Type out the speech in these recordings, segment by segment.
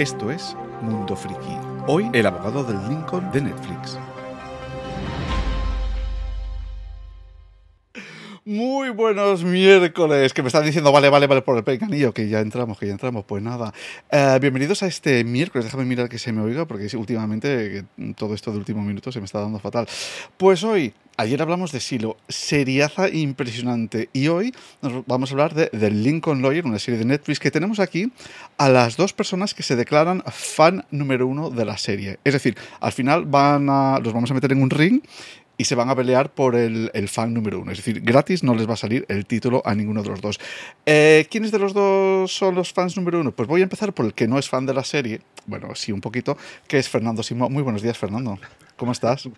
Esto es Mundo Friki. Hoy, el abogado del Lincoln de Netflix. Muy buenos miércoles, que me están diciendo, vale, vale, vale, por el pecanillo, que ya entramos, que ya entramos. Pues nada, eh, bienvenidos a este miércoles. Déjame mirar que se me oiga, porque últimamente todo esto de último minuto se me está dando fatal. Pues hoy, ayer hablamos de Silo, seriaza impresionante. Y hoy nos vamos a hablar de The Lincoln Lawyer, una serie de Netflix que tenemos aquí a las dos personas que se declaran fan número uno de la serie. Es decir, al final van a, los vamos a meter en un ring y se van a pelear por el, fan número uno. Es decir, gratis no les va a salir el título a ninguno de los dos. Eh, ¿Quiénes de los dos son los fans número uno? Pues voy a empezar por el que no es fan de la serie, bueno, sí, un poquito, que es Fernando Simón. Muy buenos días, Fernando. ¿Cómo estás?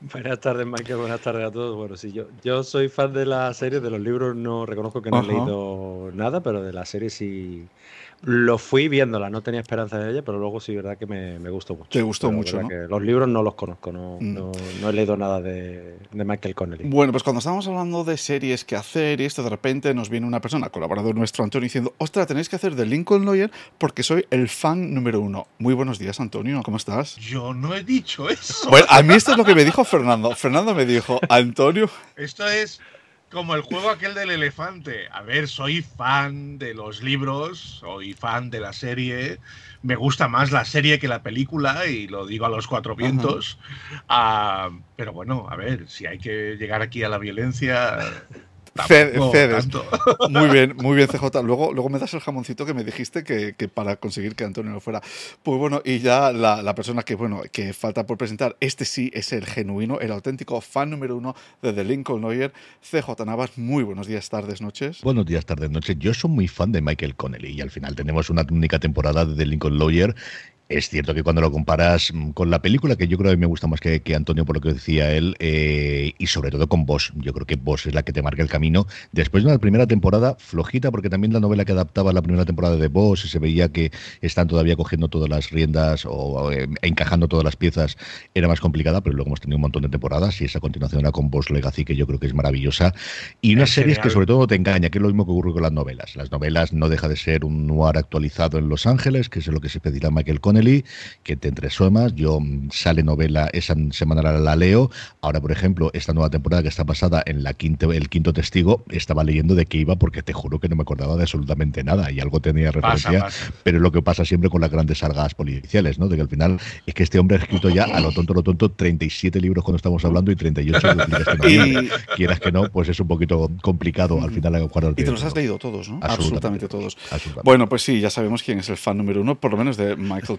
Buenas tardes, Michael. Buenas tardes a todos. Bueno, sí, yo, yo soy fan de la serie, de los libros no reconozco que no he leído nada, pero de la serie sí, lo fui viéndola, no tenía esperanza de ella, pero luego sí, verdad que me, gustó mucho. Te gustó mucho, ¿no? los libros no los conozco, no, mm. no, he leído nada de, Michael Connelly. Bueno, pues cuando estábamos hablando de series que hacer y esto, de repente nos viene una persona, colaborador nuestro, Antonio, diciendo, ostras, tenéis que hacer de Lincoln Lawyer porque soy el fan número uno. Muy buenos días, Antonio, ¿cómo estás? Yo no he dicho eso. Bueno, a mí esto es lo que me dijo Fernando. Fernando me dijo, Antonio... Esto es como el juego aquel del elefante. A ver, soy fan de los libros, soy fan de la serie. Me gusta más la serie que la película, y lo digo a los cuatro vientos. Ah, pero bueno, a ver, si hay que llegar aquí a la violencia, Cedes. Muy bien, muy bien, CJ. Luego, luego me das el jamoncito que me dijiste que, para conseguir que Antonio no fuera. Pues bueno, y ya la, persona que, bueno, que falta por presentar, este sí es el genuino, el auténtico fan número uno de The Lincoln Lawyer, CJ Navas. Muy buenos días, tardes, noches. Buenos días, tardes, noches. Yo soy muy fan de Michael Connelly y al final tenemos una única temporada de The Lincoln Lawyer es cierto que cuando lo comparas mm, con la película, que yo creo que me gusta más que, Antonio por lo que decía él, eh, y sobre todo con Boss, yo creo que Boss es la que te marca el camino. Después de una primera temporada flojita, porque también la novela que adaptaba la primera temporada de Boss se veía que están todavía cogiendo todas las riendas o eh, encajando todas las piezas, era más complicada, pero luego hemos tenido un montón de temporadas y esa continuación era con Boss Legacy, que yo creo que es maravillosa. Y unas series que sobre todo te engaña, que es lo mismo que ocurre con las novelas. Las novelas no deja de ser un noir actualizado en Los Ángeles, que es lo que se pedirá Michael Connell que te más Yo mm, sale novela, esa semana la leo. Ahora, por ejemplo, esta nueva temporada que está basada en la quinto, el quinto testigo, estaba leyendo de qué iba porque te juro que no me acordaba de absolutamente nada y algo tenía referencia, pero es lo que pasa siempre con las grandes sargas policiales, ¿no? De que al final es que este hombre ha escrito ya a lo tonto, lo tonto, 37 libros cuando estamos hablando y 38 que no Quieras que no, pues es un poquito complicado al final. Y te los has leído todos, ¿no? Absolutamente, todos. Bueno, pues sí, ya sabemos quién es el fan número uno, por lo menos de Michael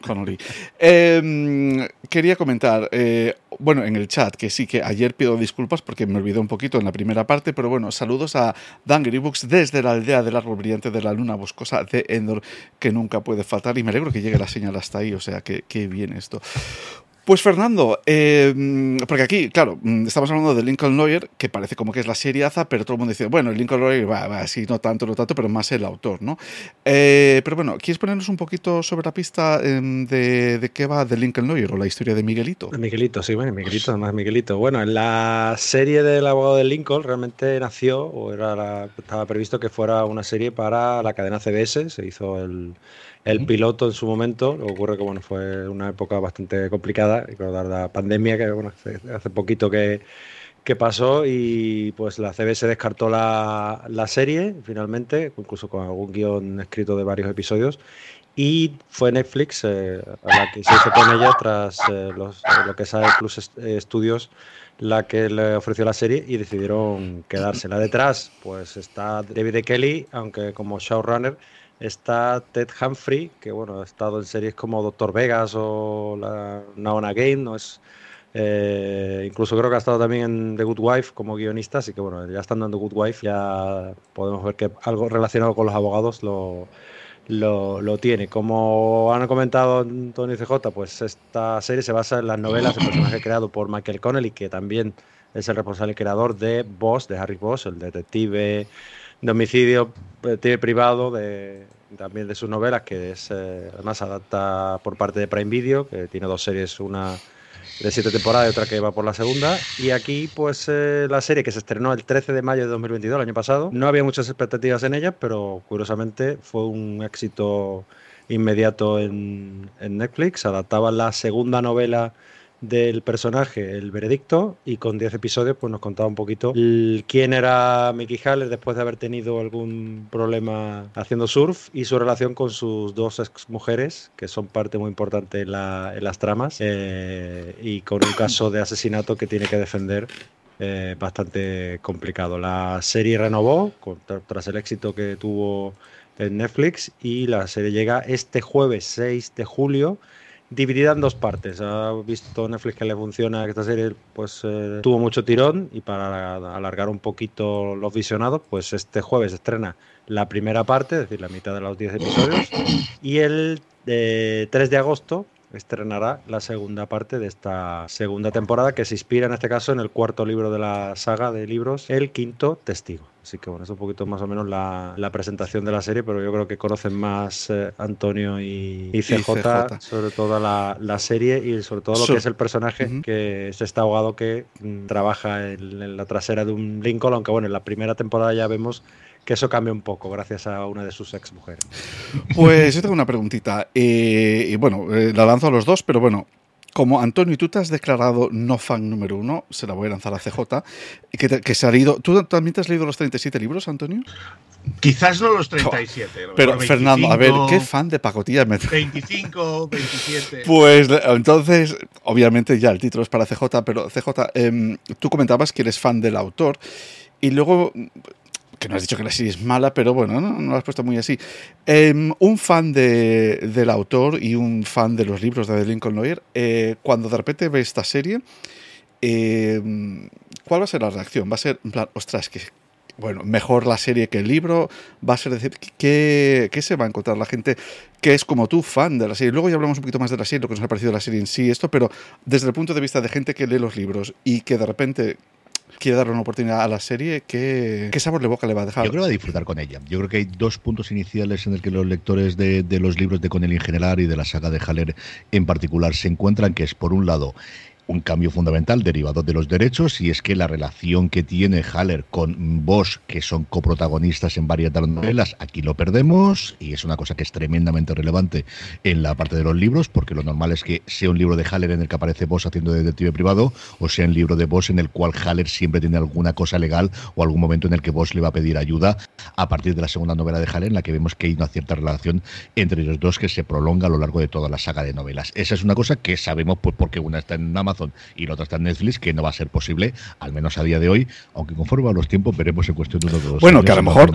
Em, quería comentar, eh, bueno, en el chat, que sí, que ayer pido disculpas porque me olvidé un poquito en la primera parte, pero bueno, saludos a Dangry Books desde la aldea del árbol brillante de la luna boscosa de Endor, que nunca puede faltar, y me alegro que llegue la señal hasta ahí, o sea, que, que bien esto. Pues Fernando, eh, porque aquí, claro, mm, estamos hablando de Lincoln Lawyer, que parece como que es la seriaza, pero todo el mundo dice, bueno, Lincoln Lawyer va, va no tanto, no tanto, pero más el autor, ¿no? Eh, pero bueno, ¿quieres ponernos un poquito sobre la pista em, de, qué va de Lincoln Lawyer o la historia de Miguelito? Miguelito, sí, bueno, Miguelito, además Miguelito. Bueno, en la serie del abogado de Lincoln realmente nació, o era estaba previsto que fuera una serie para la cadena CBS, se hizo el el piloto en su momento, lo que ocurre que bueno, fue una época bastante complicada, dar la pandemia, que bueno, hace, poquito que, que, pasó, y pues la CBS descartó la, la, serie finalmente, incluso con algún guion escrito de varios episodios, y fue Netflix eh, a la que se hizo con ella tras eh, los, lo que sabe Plus Studios la que le ofreció la serie y decidieron quedársela detrás. Pues está David e. Kelly, aunque como showrunner Está Ted Humphrey, que bueno, ha estado en series como Doctor Vegas o la and Again, no es eh, incluso creo que ha estado también en The Good Wife como guionista, así que bueno, ya estando en The Good Wife ya podemos ver que algo relacionado con los abogados lo, lo, tiene. Como han comentado Tony CJ, pues esta serie se basa en las novelas del personaje creado por Michael Connelly, que también es el responsable creador de Boss, de Harry Boss, el detective de homicidio eh, privado de, también de sus novelas, que es eh, además adapta por parte de Prime Video, que tiene dos series, una de siete temporadas y otra que va por la segunda. Y aquí, pues eh, la serie que se estrenó el 13 de mayo de 2022, el año pasado, no había muchas expectativas en ella, pero curiosamente fue un éxito inmediato en, en Netflix. Adaptaba la segunda novela del personaje, el veredicto, y con 10 episodios pues nos contaba un poquito quién era Mickey Haller después de haber tenido algún problema haciendo surf y su relación con sus dos ex mujeres, que son parte muy importante en, las tramas, eh, y con un caso de asesinato que tiene que defender eh, bastante complicado. La serie renovó tras el éxito que tuvo en Netflix y la serie llega este jueves 6 de julio dividida en dos partes. Ha visto Netflix que le funciona esta serie, pues eh, tuvo mucho tirón y para alargar un poquito los visionados, pues este jueves estrena la primera parte, es decir, la mitad de los 10 episodios, y el 3 eh, de agosto estrenará la segunda parte de esta segunda temporada que se inspira en este caso en el cuarto libro de la saga de libros, El Quinto Testigo. Así que bueno, es un poquito más o menos la, presentación de la serie, pero yo creo que conocen más eh, Antonio y, CJ, sobre todo la, serie y sobre todo lo que es el personaje, que es este abogado que mm, trabaja en, la trasera de un Lincoln, aunque bueno, en la primera temporada ya vemos que eso cambia un poco gracias a una de sus ex mujeres. Pues yo tengo una preguntita. Eh, y bueno, eh, la lanzo a los dos, pero bueno, como Antonio, tú te has declarado no fan número uno, se la voy a lanzar a CJ, que, que se ha leído. ¿Tú también te has leído los 37 libros, Antonio? Quizás no los 37. Pero Fernando, a ver, ¿qué fan de pacotilla? 25, 27. Pues entonces, obviamente ya el título es para CJ, pero CJ, em, tú comentabas que eres fan del autor y luego que no has dicho que la serie es mala, pero bueno, no, lo has puesto muy así. Em, un fan de, del autor y un fan de los libros de Lincoln Lawyer, eh, cuando de repente ve esta serie, em, ¿cuál va a ser la reacción? Va a ser, en plan, ostras, que, bueno, mejor la serie que el libro, va a ser decir, ¿qué, ¿qué, se va a encontrar la gente que es como tú, fan de la serie? Luego ya hablamos un poquito más de la serie, lo que nos ha parecido la serie en sí, esto, pero desde el punto de vista de gente que lee los libros y que de repente quiere darle una oportunidad a la serie, ¿qué, ¿qué, sabor de boca le va a dejar? Yo creo que va a disfrutar con ella. Yo creo que hay dos puntos iniciales en el que los lectores de, de los libros de Connelly en general y de la saga de Haller en particular se encuentran, que es por un lado un cambio fundamental derivado de los derechos y es que la relación que tiene Haller con Bosch, que son coprotagonistas en varias de las novelas, aquí lo perdemos y es una cosa que es tremendamente relevante en la parte de los libros, porque lo normal es que sea un libro de Haller en el que aparece Bosch haciendo de detective privado o sea un libro de Bosch en el cual Haller siempre tiene alguna cosa legal o algún momento en el que Bosch le va a pedir ayuda a partir de la segunda novela de Haller en la que vemos que hay una cierta relación entre ellos dos que se prolonga a lo largo de toda la saga de novelas. Esa es una cosa que sabemos pues porque una está en Amazon y la otra está en Netflix, que no va a ser posible, al menos a día de hoy, aunque conforme a los tiempos veremos en cuestión de uno de los Bueno, que a lo mejor.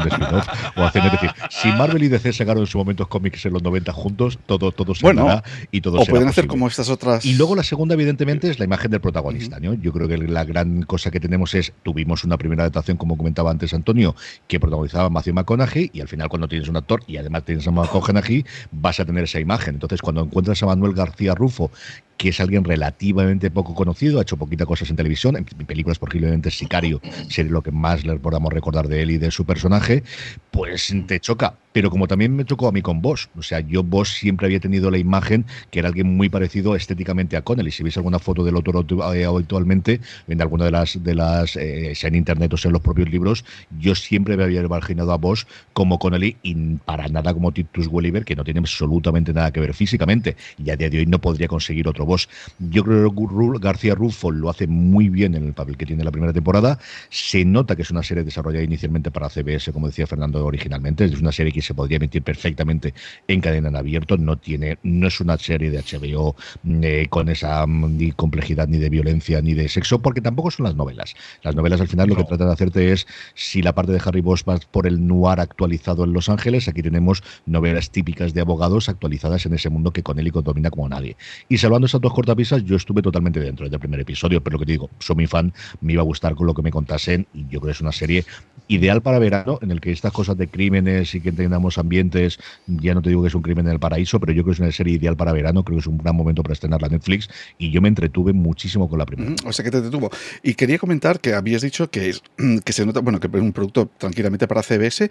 O hacer, es decir, si Marvel y DC sacaron en su momento cómics en los 90 juntos, todo, todo se bueno, y todo O pueden hacer como estas otras. Y luego la segunda, evidentemente, es la imagen del protagonista. ¿no? Yo creo que la gran cosa que tenemos es, tuvimos una primera adaptación, como comentaba antes Antonio, que protagonizaba Matthew McConaughey, y al final cuando tienes un actor y además tienes a McConaughey, vas a tener esa imagen. Entonces, cuando encuentras a Manuel García Rufo, que es alguien relativamente poco conocido, ha hecho poquitas cosas en televisión, en películas posiblemente Sicario sería lo que más le podamos recordar de él y de su personaje, pues te choca. Pero como también me chocó a mí con Bosch, o sea, yo Bosch siempre había tenido la imagen que era alguien muy parecido estéticamente a Connelly. Si veis alguna foto del autor eh, actualmente, en alguna de las, de las eh, sea en internet o sea en los propios libros, yo siempre me había imaginado a Bosch como Connelly y para nada como Titus Welliver, que no tiene absolutamente nada que ver físicamente. Y a día de hoy no podría conseguir otro Bosch. Yo creo que García Rufo lo hace muy bien en el papel que tiene la primera temporada. Se nota que es una serie desarrollada inicialmente para CBS, como decía Fernando originalmente. Es una serie que se podría emitir perfectamente en cadena en abierto. No tiene, no es una serie de HBO eh, con esa mm, ni complejidad ni de violencia ni de sexo, porque tampoco son las novelas. Las novelas al final lo que tratan de hacerte es si la parte de Harry Bosch va por el noir actualizado en Los Ángeles, aquí tenemos novelas típicas de abogados actualizadas en ese mundo que con él y domina como nadie. Y salvando esas dos cortapisas, yo estuve totalmente dentro del primer episodio, pero lo que te digo, soy mi fan, me iba a gustar con lo que me contasen y yo creo que es una serie ideal para verano, en el que estas cosas de crímenes y que tengamos ambientes, ya no te digo que es un crimen en el paraíso, pero yo creo que es una serie ideal para verano, creo que es un gran momento para estrenar la Netflix y yo me entretuve muchísimo con la primera. o sea que te detuvo. Y quería comentar que habías dicho que, es, que se nota, bueno, que es un producto tranquilamente para CBS.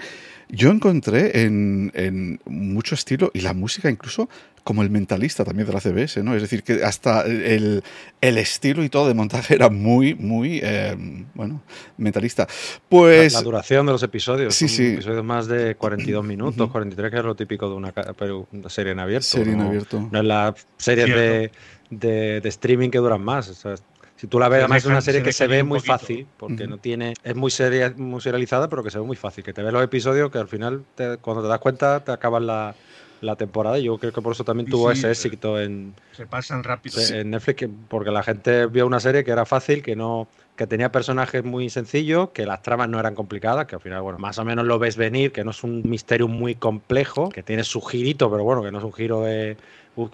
Yo encontré en, en mucho estilo y la música incluso como el mentalista también de la CBS, ¿no? Es decir, que hasta el, el estilo y todo de montaje era muy, muy, eh, bueno, mentalista. Pues... La, la, duración de los episodios. Sí, sí. Episodios más de 42 minutos, 43, que es lo típico de una, una serie en abierto. Serie en ¿no? abierto. No es la serie de, de, de, streaming que duran más. O sea, si tú la ves, además es una serie que se ve muy fácil, porque uh -huh. no tiene, es muy, seria, muy serializada, pero que se ve muy fácil. Que te ves los episodios que al final, te, cuando te das cuenta, te acabas la, la temporada. Y yo creo que por eso también tuvo sí, ese éxito en. Se pasan rápido. En Netflix, que, porque la gente vio una serie que era fácil, que no que tenía personajes muy sencillos, que las tramas no eran complicadas, que al final, bueno, más o menos lo ves venir, que no es un misterio muy complejo, que tiene su girito, pero bueno, que no es un giro de,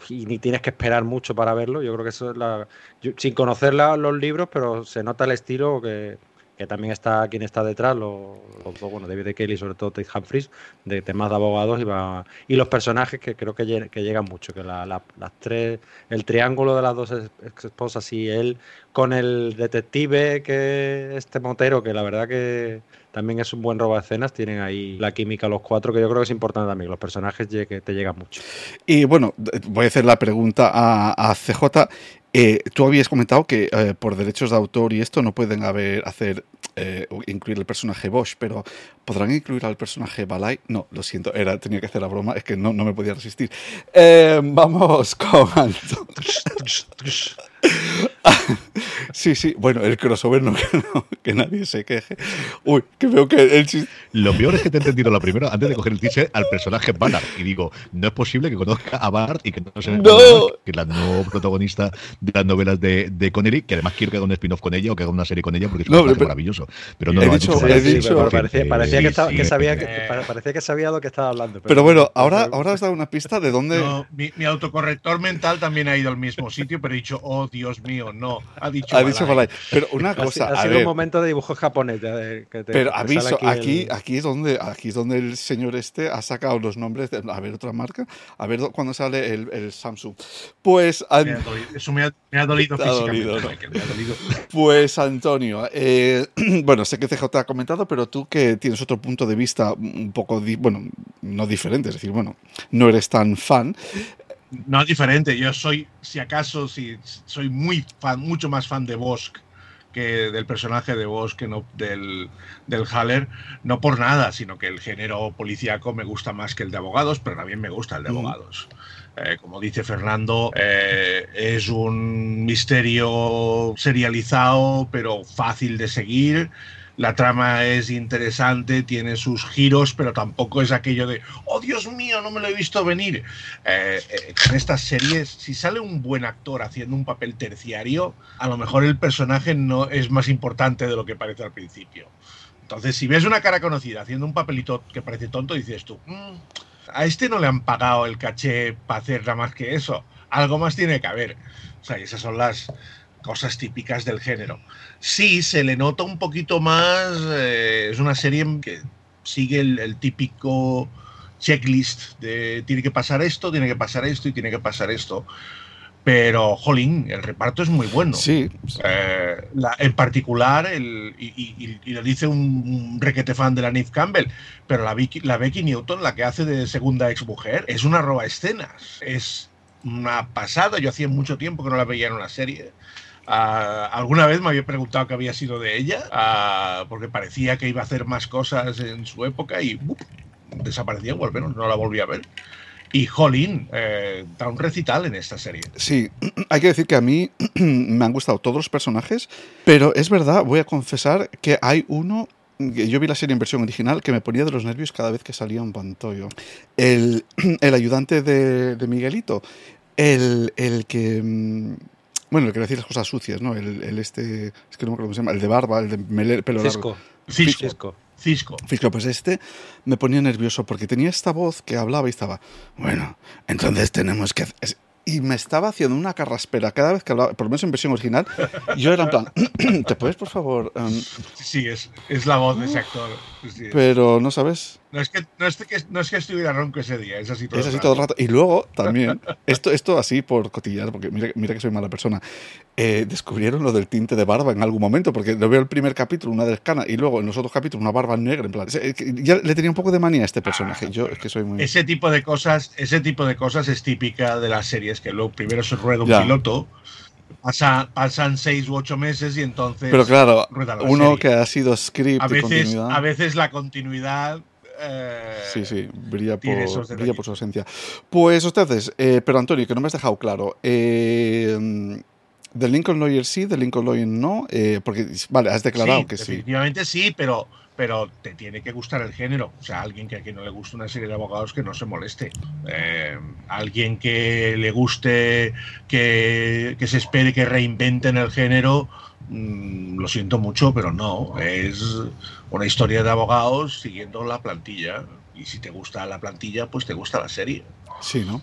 y ni tienes que esperar mucho para verlo. Yo creo que eso es la. Yo, sin conocer la, los libros, pero se nota el estilo que, que también está quien está detrás, los, los bueno, David Kelly, sobre todo Tate Humphries, de temas de abogados y, va, y los personajes que creo que, que llegan mucho, que la, la, las tres, el triángulo de las dos ex esposas y él con el detective que este motero, que la verdad que también es un buen robo de escenas, tienen ahí la química los cuatro, que yo creo que es importante también, los personajes que te llegan mucho. Y bueno, voy a hacer la pregunta a CJ. Eh, tú habías comentado que eh, por derechos de autor y esto no pueden haber hacer eh, incluir el personaje Bosch, pero ¿podrán incluir al personaje Balai? No, lo siento, era, tenía que hacer la broma, es que no, no me podía resistir. Vamos con. sí, sí, bueno, el crossover no, no, que nadie se queje. Uy, que veo que el chiste... Lo peor es que te he entendido la primera antes de coger el teaser al personaje Ballard. Y digo, no es posible que conozca a Ballard y que no se no. que es la no protagonista de las novelas de, de Connery, que además quiero que haga un spin-off con ella o que haga una serie con ella porque es un no, pero, maravilloso. Pero no he lo dicho, dicho. He dicho, pero parecía, parecía, sí, que, estaba, sí, que, sabía, que, parecía que sabía lo que estaba hablando. Pero, pero bueno, ahora, ahora has dado una pista de dónde. No, mi, mi, autocorrector mental también ha ido al mismo sitio, pero he dicho, oh Dios mío, no. Ha dicho ha dicho Balay. Pero una cosa. Ha, ha sido ver, un momento de dibujo japonés. De, que te, pero aviso, aquí, aquí, el... aquí, es donde, aquí es donde el señor este ha sacado los nombres de. A ver, otra marca. A ver cuándo sale el, el Samsung. Pues. An... Me dolido, eso me ha, me ha dolido físicamente. Dolido, ¿no? me ha dolido. Pues, Antonio, eh, bueno, sé que CJ ha comentado, pero tú que tienes otro punto de vista un poco, di bueno, no diferente, es decir, bueno, no eres tan fan. No diferente, yo soy, si acaso, si soy muy fan, mucho más fan de Bosch que del personaje de Bosch que no del, del Haller, no por nada, sino que el género policíaco me gusta más que el de abogados, pero también me gusta el de abogados. Mm. Eh, como dice Fernando, eh, es un misterio serializado, pero fácil de seguir la trama es interesante, tiene sus giros, pero tampoco es aquello de, oh Dios mío, no me lo he visto venir. Eh, eh, en estas series, si sale un buen actor haciendo un papel terciario, a lo mejor el personaje no es más importante de lo que parece al principio. Entonces, si ves una cara conocida haciendo un papelito que parece tonto, dices tú, mmm, a este no le han pagado el caché para hacer nada más que eso. Algo más tiene que haber. O sea, esas son las, cosas típicas del género. Sí, se le nota un poquito más, eh, es una serie que sigue el, el, típico checklist de tiene que pasar esto, tiene que pasar esto y tiene que pasar esto. Pero, jolín, el reparto es muy bueno. Sí. Eh, la, en particular, el, y, y, y, lo dice un, requete fan de la Neve Campbell, pero la Becky, la Becky Newton, la que hace de segunda ex mujer, es una roba escenas. Es una pasada. Yo hacía mucho tiempo que no la veía en una serie. Uh, alguna vez me había preguntado qué había sido de ella, uh, porque parecía que iba a hacer más cosas en su época y uh, desaparecía, o al menos no la volví a ver. Y Jolín eh, da un recital en esta serie. Sí, hay que decir que a mí me han gustado todos los personajes, pero es verdad, voy a confesar que hay uno yo vi la serie en versión original que me ponía de los nervios cada vez que salía un pantollo. El, el ayudante de, de Miguelito, el, el que mm, bueno, el que decía las cosas sucias, ¿no? El, el, este, es que no me acuerdo cómo se llama, el de barba, el de mele, pelo Cisco. largo. Cisco. Cisco. Cisco. Cisco, pues este me ponía nervioso porque tenía esta voz que hablaba y estaba, bueno, entonces tenemos que... Y me estaba haciendo una carraspera cada vez que hablaba, por lo menos en versión original, yo era en plan, ¿te puedes, por favor? Um... Sí, es, es la voz de ese actor. Sí, pero, ¿no sabes? No es, que, no, es que, no es que estuviera ronco ese día, es así todo, Es el así rato. todo el rato. Y luego también, esto, esto así por cotillar, porque mira, mira que soy mala persona, eh, descubrieron lo del tinte de barba en algún momento, porque lo veo el primer capítulo, una descana, y luego en los otros capítulos una barba negra, en plan. Ya le tenía un poco de manía a este personaje. Yo es que soy muy. Ese tipo de cosas, ese tipo de cosas es típica de las series, que luego primero se rueda un Ya. piloto, pasa- pasan seis u ocho meses y entonces Pero claro, uno serie. que ha sido script a de veces, continuidad. a veces la continuidad eh, Sí, sí, brilla por, brilla por su ausencia. Pues ustedes, eh, pero Antonio, que no me has dejado claro. Eh, Lincoln Lawyer sí, del Lincoln Lawyer no, eh, porque, vale, has declarado sí, que sí. definitivamente sí, pero, pero te tiene que gustar el género. O sea, alguien que a quien no le guste una serie de abogados que no se moleste. Eh, alguien que le guste, que, que se espere que reinventen el género. Mm, lo siento mucho, pero no. Es una historia de abogados siguiendo la plantilla. Y si te gusta la plantilla, pues te gusta la serie. Sí, ¿no?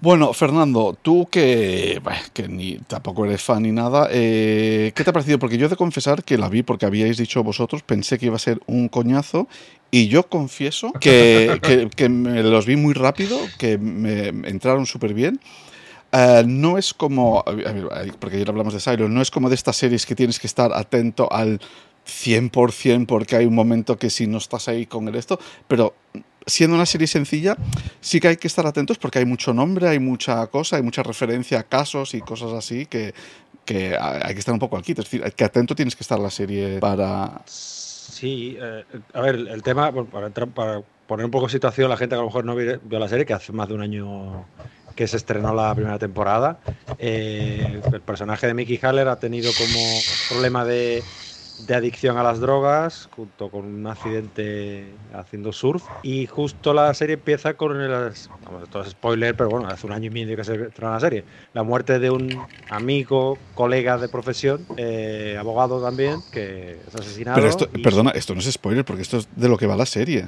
Bueno, Fernando, tú que, que ni tampoco eres fan ni nada, eh, ¿qué te ha parecido? Porque yo he de confesar que la vi porque habíais dicho vosotros, pensé que iba a ser un coñazo y yo confieso que, que- que me los vi muy rápido, que me entraron súper bien. Eh, no es como, porque ayer hablamos de Silo, no es como de estas series que tienes que estar atento al 100% porque hay un momento que si no estás ahí con el esto, pero siendo una serie sencilla, sí que hay que estar atentos porque hay mucho nombre, hay mucha cosa, hay mucha referencia a casos y cosas así que, que hay que estar un poco quito. Es decir, que atento tienes que estar la serie para... Sí, eh, a ver, el tema, para, entrar, para poner un poco en situación, la gente que a lo mejor no vio la serie, que hace más de un año que se estrenó la primera temporada, eh, el personaje de Mickey Haller ha tenido como problema de, de adicción a las drogas, junto con un accidente haciendo surf, y justo la serie empieza con el, vamos, esto es spoiler, pero bueno, hace un año y medio que se estrenó la serie, la muerte de un amigo, colega de profesión, eh, abogado también, que es asesinado. Pero esto, y- perdona, esto no es spoiler porque esto es de lo que va la serie.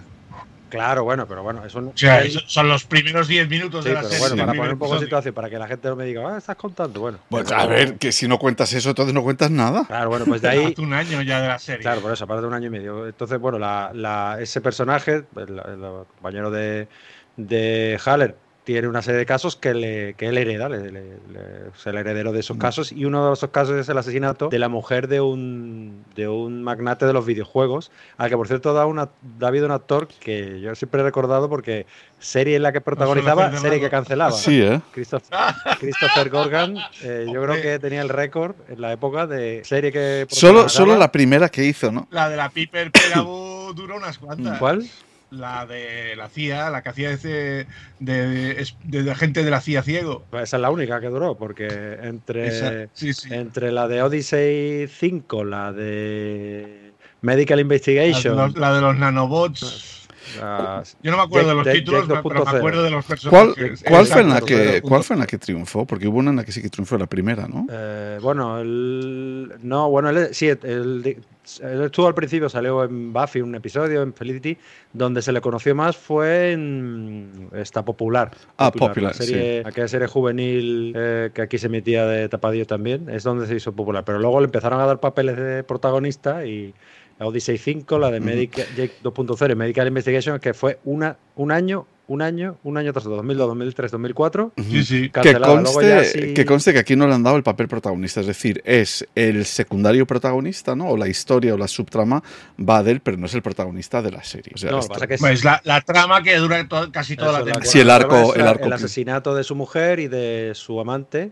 Claro, bueno, pero bueno, eso no. O sea, son los primeros 10 minutos sí, de la pero serie. bueno, para poner un poco en episodio. situación, para que la gente no me diga, ah, estás contando. Bueno, Pues a ver, que si no cuentas eso, entonces no cuentas nada. Claro, bueno, pues de ahí. Un año ya de la serie. Claro, por eso, aparte de un año y medio. Entonces, bueno, la, la- ese personaje, el, el compañero de, de Haller, tiene una serie de casos que, le, que él hereda, le- le- le- es el heredero de esos casos, y uno de esos casos es el asesinato de la mujer de un, de un magnate de los videojuegos, al que por cierto da, una, da habido un actor que yo siempre he recordado porque serie en la que protagonizaba, serie que cancelaba. Sí, ¿eh? Christopher, Christopher Gorgan, eh, yo creo que tenía el récord en la época de serie que Solo, protagonizaba. solo la primera que hizo, ¿no? La de la Piper Perabo duró unas cuantas. ¿Cuál? La de la CIA, la que hacía ese de, de, de gente de la CIA ciego. Esa es la única que duró, porque entre, Esa- sí, sí. entre la de Odyssey 5, la de Medical La, Investigation, los- la de los nanobots. la- Yo no me acuerdo de los títulos, pero me 2.0. acuerdo de los ¿Cuál, personajes. cuál fue en la que. ¿Cuál fue en la que triunfó? Porque hubo una en la que sí que triunfó, la primera, ¿no? eh, bueno, el, no, bueno, él, sí, el- estuvo al principio, salió en Buffy un episodio, en Felicity, donde se le conoció más fue en esta popular. Ah, Popular, la serie, aquella serie juvenil eh, que aquí se emitía de tapadillo también, es donde se hizo popular. Pero luego le empezaron a dar papeles de protagonista y la Odyssey 5, la de. Medica- Jake 2.0 y Medical Investigation, que fue una, un año, un año, un año tras otro, 2002, 2003, 2004. Sí, sí. Que conste, sí- que conste que aquí no le han dado el papel protagonista, es decir, es el secundario protagonista, ¿no? O la historia o la subtrama va de él, pero no es el protagonista de la serie. O sea, No, lo que esto- pasa que es- Pues la, la trama que dura to- casi toda Eso, la temporada. Sí, el arco- el arco asesinato de su mujer y de su amante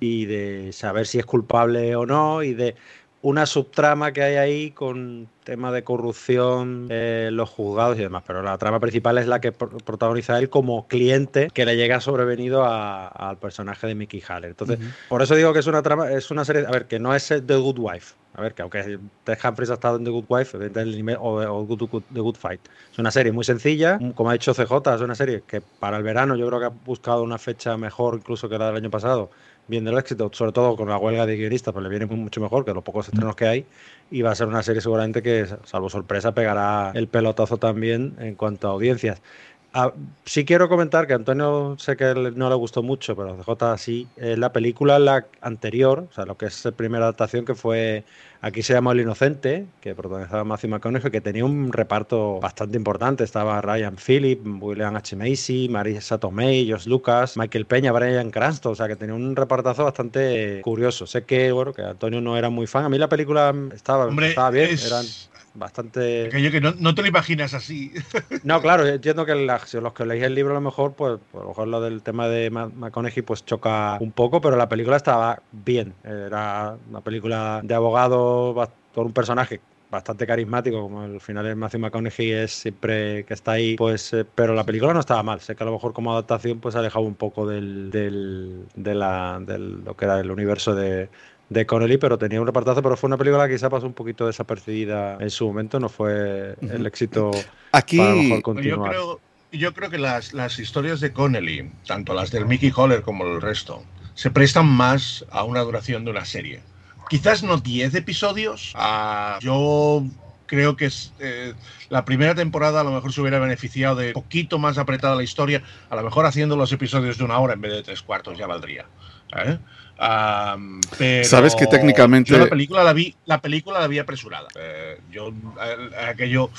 y de saber si es culpable o no y de una subtrama que hay ahí con tema de corrupción eh, los juzgados y demás pero la trama principal es la que pro- protagoniza él como cliente que le llega sobrevenido a- al personaje de Mickey Haller. Entonces por eso digo que es una trama es una serie a ver que no es eh, The Good Wife. A ver que aunque Ted Humphries ha estado en The Good Wife o, o Good- Good- The Good Fight. Es una serie muy sencilla, como ha dicho CJ, es una serie que para el verano yo creo que ha buscado una fecha mejor incluso que la del año pasado, viendo el éxito, sobre todo con la huelga de guionistas, pues le viene mu- mucho mejor que los pocos estrenos que hay, y va a ser una serie seguramente que, salvo sorpresa, pegará el pelotazo también en cuanto a audiencias. Ah, sí quiero comentar que a Antonio sé que no le gustó mucho, pero a CJ sí. Eh, la película la anterior, o sea, lo que es la primera adaptación que fue Aquí se llama El Inocente, que protagonizaba Matthew McConaughey, que tenía un reparto bastante importante. Estaba Ryan Phillip, William H. Macy, Marisa Tomei, Josh Lucas, Michael Peña, Brian Cranston. O sea, que tenía un repartazo bastante curioso. Sé que, bueno, que Antonio no era muy fan. A mí la película estaba, estaba bien. Eran bastante. Aquello que no, te lo imaginas así. no, claro, entiendo que los que leéis el libro a lo mejor, pues, a lo mejor lo del tema de McConaughey pues choca un poco, pero la película estaba bien. Era una película de abogado por un personaje bastante carismático, como al final es Matthew McConaughey es siempre que está ahí, pues, eh, pero la película no estaba mal. Sé que a lo mejor como adaptación pues ha dejado un poco del, del, de la, del lo que era el universo de, de Connelly, pero tenía un repartazo, pero fue una película que quizá pasó un poquito desapercibida en su momento, no fue el éxito Aquí, Yo creo, yo creo que las, las historias de Connelly, tanto las del Mickey Holler como el resto, se prestan más a una duración de una serie. Quizás no 10 episodios. Ah, yo creo que es, eh, la primera temporada a lo mejor se hubiera beneficiado de poquito más apretada la historia, a lo mejor haciendo los episodios de una hora en vez de tres cuartos ya valdría. ¿eh? Pero Sabes que técnicamente. la película la vi, la película la vi apresurada. Eh, yo, aquello.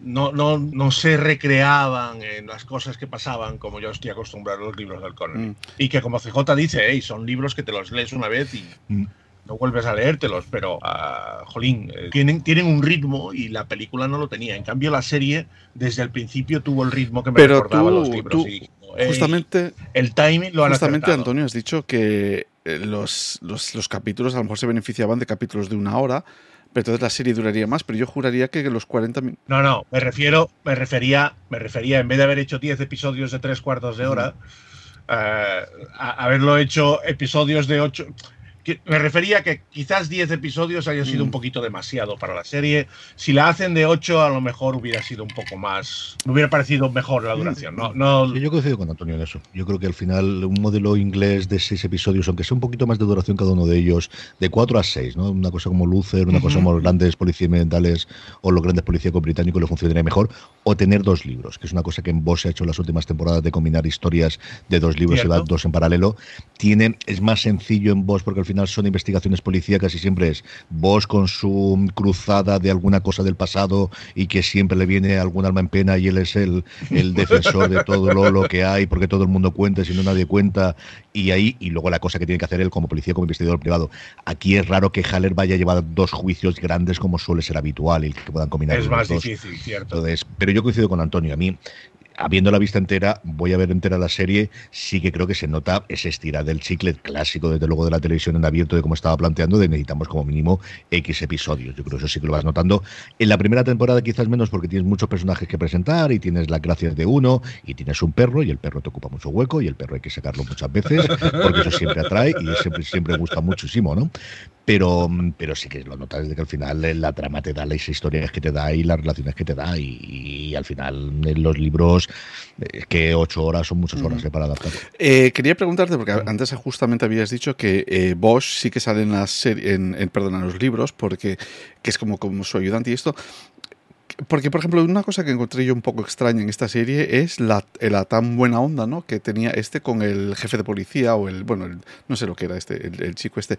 No, no, no, se recreaban en las cosas que pasaban como yo estoy acostumbrado a los libros del Connery. Mm. Y que como CJ dice, son libros que te los lees una vez y mm. no vuelves a leértelos, pero, uh, jolín, eh, tienen, tienen un ritmo y la película no lo tenía. En cambio, la serie desde el principio tuvo el ritmo que me recordaba los libros. y, justamente el timing lo han Justamente, Antonio, has dicho que eh, los, los, capítulos a lo mejor se beneficiaban de capítulos de una hora, pero entonces la serie duraría más, pero yo juraría que los 40 minutos... No, no, me refiero, me refería, me refería, en vez de haber hecho 10 episodios de tres cuartos de hora, eh, haberlo hecho episodios de 8 me refería a que quizás 10 episodios haya sido un mm. poquito demasiado para la serie. Si la hacen de 8, a lo mejor hubiera sido un poco más. Me hubiera parecido mejor la duración. No, no... yo coincido con Antonio en eso. Yo creo que al final un modelo inglés de 6 episodios, aunque sea un poquito más de duración cada uno de ellos, de 4 a 6, ¿no? Una cosa como Luther, una cosa como los grandes policías mentales o los grandes policíacos británicos le funcionaría mejor. O tener dos libros, que es una cosa que en Boss se ha hecho en las últimas temporadas de combinar historias de dos libros y dos en paralelo. Tiene, es más sencillo en Boss porque al final son investigaciones policíacas y siempre es vos con su cruzada de alguna cosa del pasado y que siempre le viene algún alma en pena y él es el, el defensor de todo lo, lo, que hay porque todo el mundo cuenta si no nadie cuenta. Y ahí y luego la cosa que tiene que hacer él como policía como investigador privado. Aquí es raro que Haller vaya a llevar dos juicios grandes como suele ser habitual y que puedan combinar es más difícil cierto. Entonces, pero yo coincido con Antonio a mí habiendo la vista entera, voy a ver entera la serie, sí que creo que se nota ese estirar del chicle clásico, desde luego, de la televisión en abierto, de cómo estaba planteando, de necesitamos como mínimo X episodios. Yo creo que eso sí que lo vas notando. En la primera temporada quizás menos porque tienes muchos personajes que presentar y tienes las gracias de uno y tienes un perro y el perro te ocupa mucho hueco y el perro hay que sacarlo muchas veces porque eso siempre atrae y siempre, siempre gusta muchísimo, ¿no? pero, pero sí que lo notas desde que al final eh, la trama te da las historias que te da y las relaciones que te da y, al final en los libros es que ocho horas son muchas horas eh, para adaptar. Eh, quería preguntarte, porque antes justamente habías dicho que eh, Bosch sí que sale en, la serie, en, perdón, en los libros, porque que es como, como su ayudante y esto. Porque, por ejemplo, una cosa que encontré yo un poco extraña en esta serie es la, la tan buena onda ¿no? que tenía este con el jefe de policía o el, bueno, no sé lo que era este, el, chico este.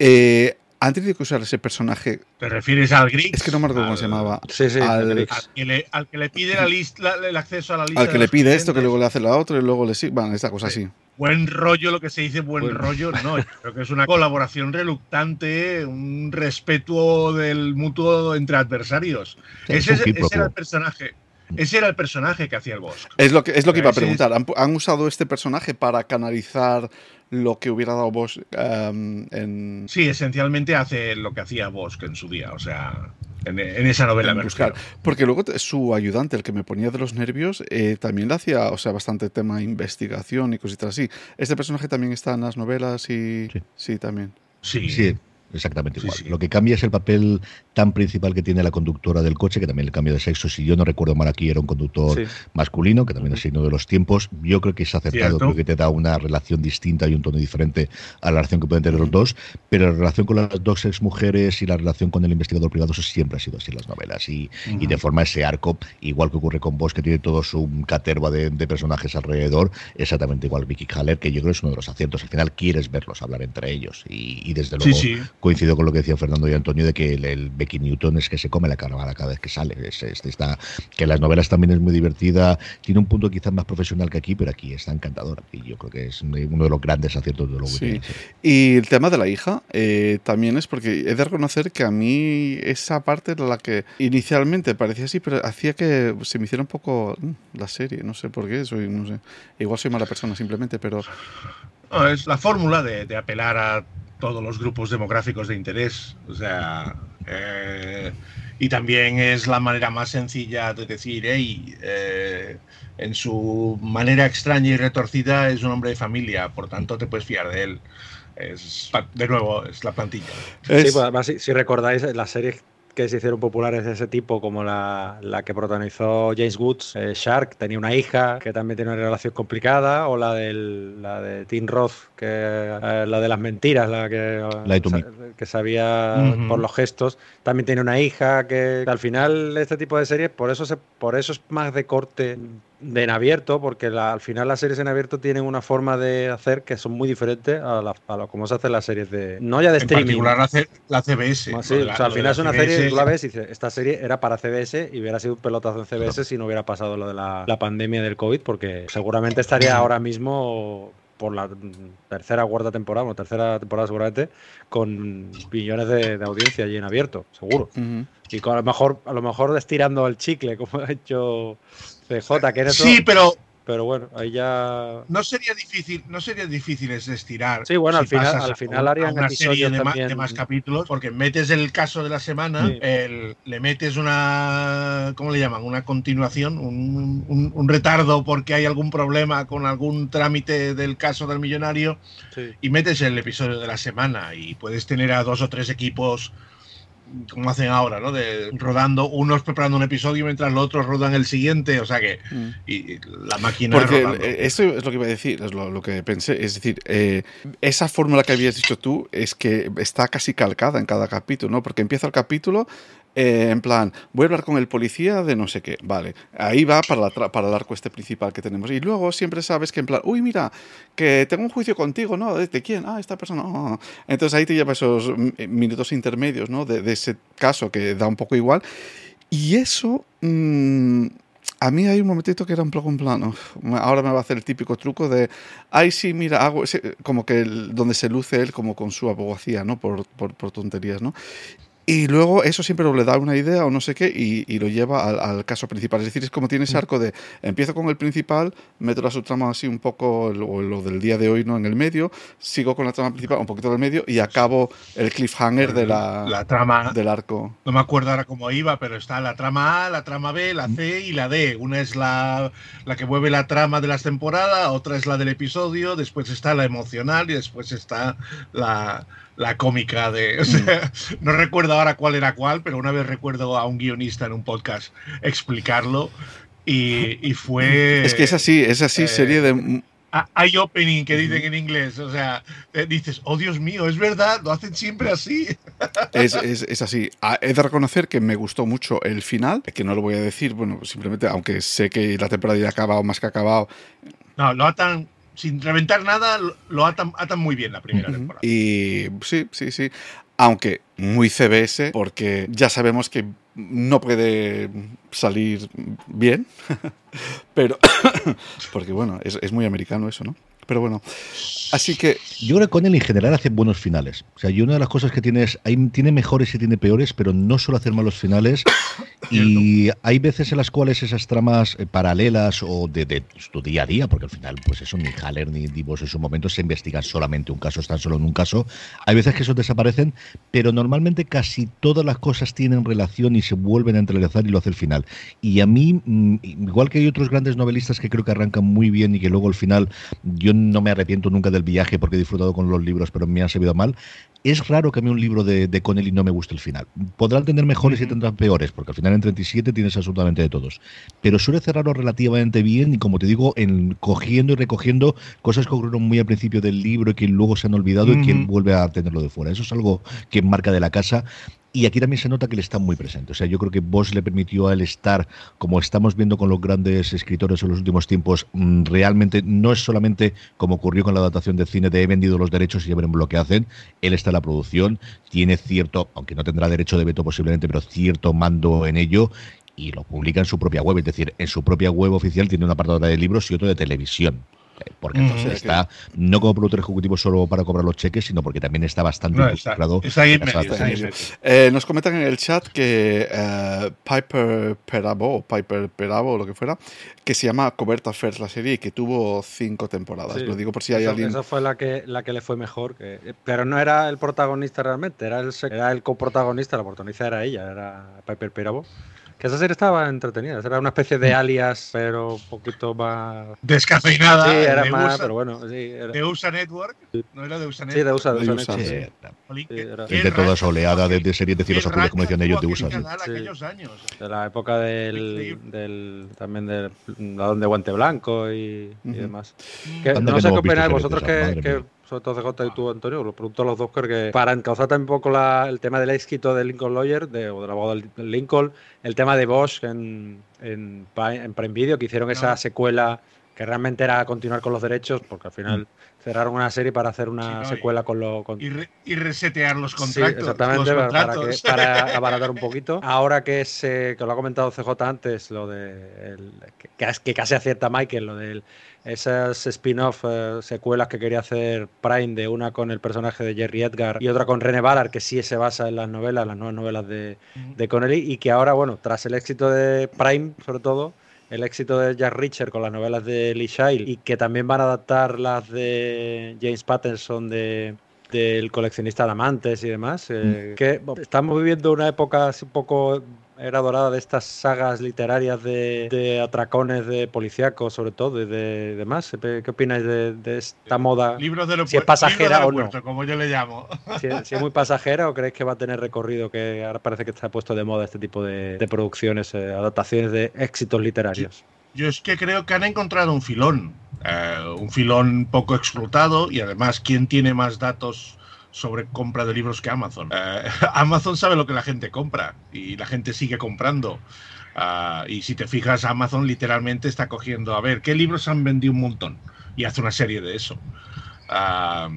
Eh, han tenido que usar ese personaje. ¿Te refieres al Grix? Es que no me acuerdo cómo se llamaba. Sí, sí, al, que, le, al que le pide la lista, el acceso a la lista. Al que le pide esto, que luego le hace la otra y luego le sigue. Bueno, esta cosa así. Buen rollo, lo que se dice buen rollo, no. Creo que es una colaboración reluctante, un respeto del mutuo entre adversarios. ese, ese era el personaje. Ese era el personaje que hacía el Bosque. Es lo que, es lo que iba a preguntar. ¿Han, usado este personaje para canalizar lo que hubiera dado Bosch em, en... Sí, esencialmente hace lo que hacía Bosch en su día, o sea, en, esa novela. buscar. Porque luego su ayudante, el que me ponía de los nervios, eh, también le hacía, o sea, bastante tema investigación y cositas así. ¿Este personaje también está en las novelas y...? Sí, también. Sí. sí exactamente igual. Lo que cambia es el papel tan principal que tiene la conductora del coche, que también le cambia de sexo. Si yo no recuerdo mal, aquí era un conductor masculino, que también es signo de los tiempos. Yo creo que es acertado, creo que te da una relación distinta y un tono diferente a la relación que pueden tener los dos, pero la relación con las dos ex mujeres y la relación con el investigador privado, eso siempre ha sido así en las novelas. Y, y de forma ese arco, igual que ocurre con vos, que tiene todo su caterva de, personajes alrededor, exactamente igual Vicky Haller, que yo creo que es uno de los aciertos. Al final quieres verlos hablar entre ellos. Y, desde luego coincido con lo que decía Fernando y Antonio de que el, Becky Newton es que se come la carnaval cada vez que sale. Es, está, que las novelas también es muy divertida, tiene un punto quizás más profesional que aquí, pero aquí está encantadora. Y yo creo que es uno de los grandes aciertos de lo que Y el tema de la hija eh, también es porque he de reconocer que a mí esa parte era la que inicialmente parecía así, pero hacía que se me hiciera un poco mm, la serie. No sé por qué, soy, no sé. Igual soy mala persona simplemente, pero. es la fórmula de, apelar a todos los grupos demográficos de interés. O sea. Eh, y también es la manera más sencilla de decir, hey, eh, en su manera extraña y retorcida es un hombre de familia, por tanto te puedes fiar de él. Es, de nuevo, es la plantilla. Sí, pues, si, si, recordáis, la serie que se hicieron populares de ese tipo, como la, la que protagonizó James Woods, eh, Shark, tenía una hija que también tiene una relación complicada, o la, del, la de Tim Roth, que eh, la de las mentiras, la que, que sabía por los gestos, también tiene una hija que al final este tipo de series, por eso, se, por eso es más de corte de en abierto, porque al final las series en abierto tienen una forma de hacer que son muy diferentes a, la, a lo como se hacen las series de. No ya de streaming. En particular la, CBS. Ah, sí, o sea, al final es una serie, tú la ves y dices, esta serie era para CBS y hubiera sido un pelotazo en CBS si no hubiera pasado lo de la, pandemia del COVID, porque seguramente estaría ahora mismo por la tercera o cuarta temporada, o tercera temporada seguramente, con billones de, audiencia allí en abierto, seguro. Y con, a lo mejor, a lo mejor estirando el chicle, como ha hecho CJ, que eres Sí, pero. Pero bueno, ahí ya. No sería difícil, no sería difícil es estirar. Sí, bueno, al final, al final harían una serie de, más capítulos, porque metes el caso de la semana, le metes una. ¿Cómo le llaman? Una continuación, un, retardo porque hay algún problema con algún trámite del caso del millonario, y metes el episodio de la semana y puedes tener a dos o tres equipos como hacen ahora, ¿no? De rodando, unos preparando un episodio mientras los otros rodan el siguiente, o sea que mm. y, la máquina. Porque eso es lo que iba a decir, es lo, que pensé. Es decir, eh, esa fórmula que habías dicho tú es que está casi calcada en cada capítulo, ¿no? Porque empieza el capítulo, eh, en plan, voy a hablar con el policía de no sé qué, vale, ahí va para, para el arco este principal que tenemos. Y luego siempre sabes que en plan, uy, mira, que tengo un juicio contigo, ¿no? ¿De, quién? Ah, esta persona. Ah". Entonces ahí te lleva esos minutos intermedios, ¿no? De, ese caso que da un poco igual. Y eso... Mm, a mí hay un momentito que era un poco en plano. Ahora me va a hacer el típico truco de, ay, sí, mira, hago como que donde se luce él como con su abogacía, ¿no? Por, por, tonterías, ¿no? Y luego eso siempre le da una idea o no sé qué y, lo lleva al, caso principal. Es decir, es como tiene ese arco de empiezo con el principal, meto la subtrama así un poco, lo, lo del día de hoy no en el medio, sigo con la trama principal un poquito del medio y acabo el cliffhanger de la, la trama del arco. No me acuerdo ahora cómo iba, pero está la trama A, la trama B, la C y la D. Una es la, la que mueve la trama de las temporadas, otra es la del episodio, después está la emocional y después está la la cómica de. Mm. no recuerdo ahora cuál era cuál, pero una vez recuerdo a un guionista en un podcast explicarlo y, fue. Es que es así, es así, eh, serie de. Hay opening que dicen en inglés, o sea, eh, dices, oh Dios mío, es verdad, lo hacen siempre así. Es, es, así. Ah, he de reconocer que me gustó mucho el final, que no lo voy a decir, bueno, simplemente, aunque sé que la temporada ya ha acabado más que ha acabado. No, lo atan sin reventar nada, lo atan, muy bien la primera temporada. Y sí, sí, sí. Aunque muy CBS, porque ya sabemos que no puede salir bien, pero porque bueno, es, es muy americano eso, ¿no? Pero bueno, así que... Yo creo que con él en general hace buenos finales. O sea, y una de las cosas que tiene es, hay, tiene mejores y tiene peores, pero no suele hacer malos finales. Y hay veces en las cuales esas tramas eh, paralelas o de, de, tu día a día, porque al final, pues eso, ni Haller ni Divos en su momento se investigan solamente un caso, están solo en un caso. Hay veces que esos desaparecen, pero normalmente casi todas las cosas tienen relación y se vuelven a entrelazar y lo hace el final. Y a mí, mm, igual que hay otros grandes novelistas que creo que arrancan muy bien y que luego al final yo no me arrepiento nunca del viaje porque he disfrutado con los libros, pero me han servido mal. Es raro que a mí un libro de, de Connelly no me guste el final. Podrán tener mejores y tendrán peores, porque al final en 37 tienes absolutamente de todos. Pero suele cerrarlo relativamente bien y, como te digo, en cogiendo y recogiendo cosas que ocurrieron muy al principio del libro y que luego se han olvidado y que él vuelve a tenerlo de fuera. Eso es algo que marca de la casa y aquí también se nota que él está muy presente. O sea, yo creo que Bosch le permitió a él estar, como estamos viendo con los grandes escritores en los últimos tiempos, mm, realmente no es solamente como ocurrió con la adaptación de cine de he vendido los derechos y ya veremos lo que hacen. Él está en la producción, tiene cierto, aunque no tendrá derecho de veto posiblemente, pero cierto mando en ello y lo publica en su propia web. Es decir, en su propia web oficial tiene una apartado de libros y otro de televisión porque entonces está no como productor ejecutivo solo para cobrar los cheques, sino porque también está bastante no, está, está ahí medio, eh, nos comentan en el chat que eh, Piper Perabo, Piper Perabo, lo que fuera, que se llama Coberta First la serie y que tuvo cinco temporadas. Sí, lo digo por si hay eso, alguien. Esa fue la que, la que le fue mejor, que, pero no era el protagonista realmente, era el, era el coprotagonista, la protagonista era ella, era Piper Perabo. Que esa serie estaba entretenida, era una especie de alias, pero un poquito más. Descafeinada. Sí, era de más, USA, pero bueno. Sí, era... de USA Network. ¿No era de USA Network? Sí, de USA, de USA, De USA, Network. Sí, era- qué de toda esa oleada de, de series de azules, como decían ellos, de USA. sí. años. De la época del, del también del ladrón de guante blanco y, y demás. Mm. Que, no sé qué opináis vosotros que. Sobre todo CJ y tú, Antonio, lo pregunto a los dos porque para encauzar también un poco la- el tema del éxito de Lincoln Lawyer de, o del abogado Lincoln, el tema de Bosch en, en, en Prime Video, que hicieron esa No. secuela que realmente era continuar con los derechos, porque al final cerraron una serie para hacer una Sí, no, y- secuela con los con, Y, re- y resetear los Sí, contratos. exactamente, para, que, para abaratar un poquito. Ahora que, se, que lo ha comentado CJ antes, lo de el- que, que casi acierta Michael, lo de esas spin-off eh, secuelas que quería hacer Prime, de una con el personaje de Jerry Edgar y otra con René Ballard, que sí se basa en las novelas, las nuevas novelas de, de Connelly, y que ahora, bueno, tras el éxito de Prime, sobre todo, el éxito de Jack Reacher con las novelas de Lee Child y que también van a adaptar las de James Patterson de del coleccionista de amantes y demás, eh, que bueno, estamos viviendo una época un poco era dorada de estas sagas literarias de, de atracones de policíacos sobre todo y de demás. ¿Qué opináis de, de esta moda? Libros del Si es pasajera o no. Como yo le llamo. Si, si es muy pasajera o creéis que va a tener recorrido que ahora parece que está puesto de moda este tipo de, de producciones, eh, adaptaciones de éxitos literarios? Yo es que creo que han encontrado un filón, eh, un filón poco explotado y además, ¿quién tiene más datos sobre compra de libros que Amazon? Eh, Amazon sabe lo que la gente compra y la gente sigue comprando. Ah, y si te fijas, Amazon literalmente está cogiendo, a ver, ¿qué libros han vendido un montón? Y hace una serie de eso. Ah,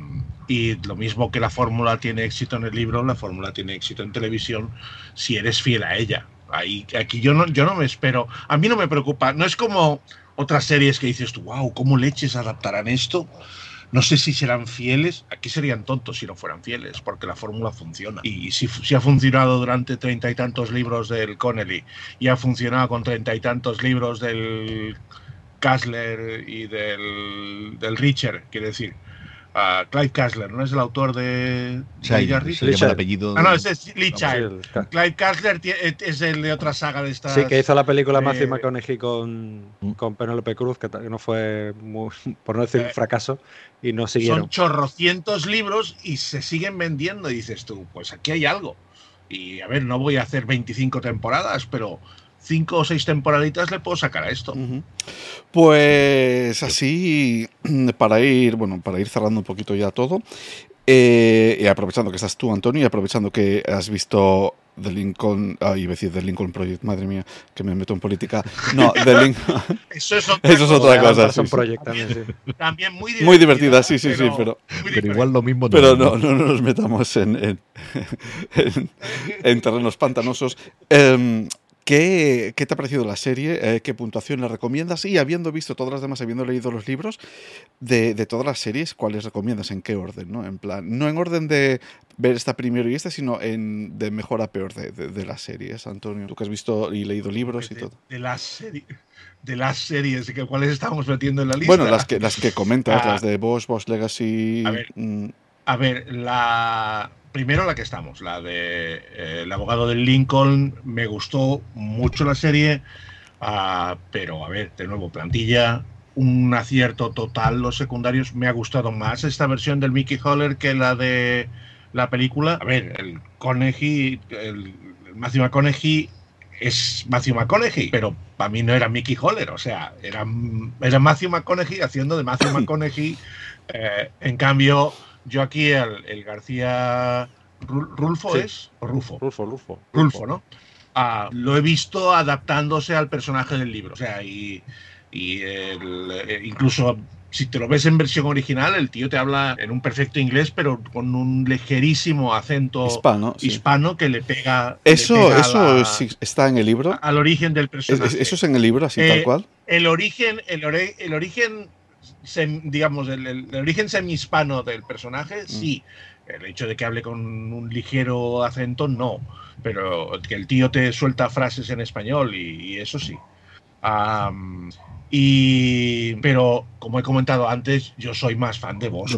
y lo mismo que la fórmula tiene éxito en el libro, la fórmula tiene éxito en televisión si eres fiel a ella. Ahí, aquí yo no, yo no me espero. A mí no me preocupa. No es como otras series que dices tú, wow, ¿cómo leches adaptarán esto? No sé si serán fieles. Aquí serían tontos si no fueran fieles, porque la fórmula funciona. Y si, si ha funcionado durante treinta y tantos libros del Connelly y ha funcionado con treinta y tantos libros del Kassler y del, del Richer, quiere decir. Uh, Clyde Kassler, ¿no es el autor de, llama el apellido. Ah, no, ese es Lee No, Child. sí, el- Clyde Kassler tie- es el de otra saga de estas. Sí, que hizo la película Matthew eh, McConaughey con, Mm. con Penélope Cruz, que no fue, muy- por no decir Eh, fracaso, y no siguieron. Son chorrocientos libros y se siguen vendiendo. Y dices tú, pues aquí hay algo. Y a ver, no voy a hacer 25 temporadas, pero cinco o seis temporaditas le puedo sacar a esto. Pues así, para ir, bueno, para ir cerrando un poquito ya todo, eh, y aprovechando que estás tú, Antonio, y aprovechando que has visto The Lincoln, ah, iba a decir The Lincoln Project, madre mía, que me meto en política. No, The Lincoln, Eso es otra Eso es cosa. otra cosa, sí. También, sí. También muy divertida. muy divertida, sí, sí, sí, pero, Pero igual lo mismo pero no, no, no nos metamos en, en, en- en terrenos pantanosos. Em, ¿Qué, qué te ha parecido la serie? Eh, ¿Qué puntuación le recomiendas? Y habiendo visto todas las demás, habiendo leído los libros de, de todas las series, ¿cuáles recomiendas? ¿En qué orden? ¿no? En plan, no en orden de ver esta primero y esta, sino en de mejor a peor de, de, de las series, Antonio. Tú que has visto y leído libros y todo. De las, series de las series, que ¿cuáles estamos metiendo en la lista? Bueno, las que, las que comentas, Ah. las de Bosch, Bosch Legacy. A ver. mm, A ver, la primero la que estamos, la de eh, El abogado del Lincoln, me gustó mucho la serie, ah, pero a ver, de nuevo, plantilla, un acierto total los secundarios, me ha gustado más esta versión del Mickey Holler que la de la película. A ver, el Conegi, el, el Matthew McConaughey es Matthew McConaughey, pero para mí no era Mickey Holler, o sea, era, era Matthew McConaughey haciendo de Matthew McConaughey. Eh, en cambio, yo aquí, el, el García Ru- Rulfo Sí. es, o Rufo, Rulfo, Rulfo. Rulfo, ¿no? Ah, lo he visto adaptándose al personaje del libro. O sea, y, y el- eh, incluso si te lo ves en versión original, el tío te habla en un perfecto inglés, pero con un ligerísimo acento hispano. sí. hispano que le pega. le Eso, pega eso la- sí está en el libro. al origen del personaje. es- eso es en el libro, así Eh, tal cual. el origen, el, el origen, sem- digamos, el, el- el origen semi-hispano del personaje, Mm. sí. El hecho de que hable con un ligero acento, no. Pero que el tío te suelta frases en español y, y eso sí. Y, pero, como he comentado antes, yo soy más fan de Bosch.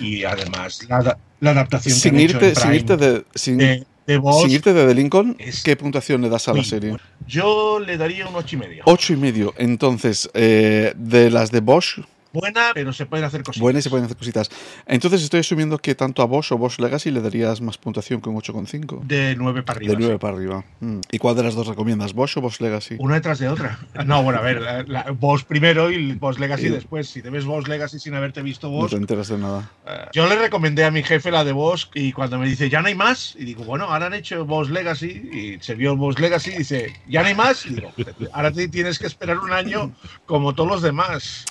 Y además, la, ada- la adaptación que Sin han hecho irte, sin irte de, sin, de, de Bosch, sin irte de The Lincoln, es ¿qué puntuación le das a la serie? yo le daría un ocho y medio. Ocho y medio. Entonces, eh, de las de Bosch, Buena, pero se pueden hacer cositas. buenas y se pueden hacer cositas. Entonces, estoy asumiendo que tanto a Bosch o Bosch Legacy le darías más puntuación que un 8,5. De 9 para arriba. De 9 sí. para arriba. Mm. ¿Y cuál de las dos recomiendas? ¿Bosch o Bosch Legacy? Una detrás de otra. No, bueno, a ver, la, la- Boss primero y Boss Legacy Y- después. Si te ves Boss Legacy sin haberte visto No Boss. te enteras de nada. eh, yo le recomendé a mi jefe la de Boss y cuando me dice, ya no hay más, y digo, bueno, ahora han hecho Boss Legacy y se vio Boss Legacy y dice, ya no hay más, y digo, ahora te tienes que esperar un año como todos los demás.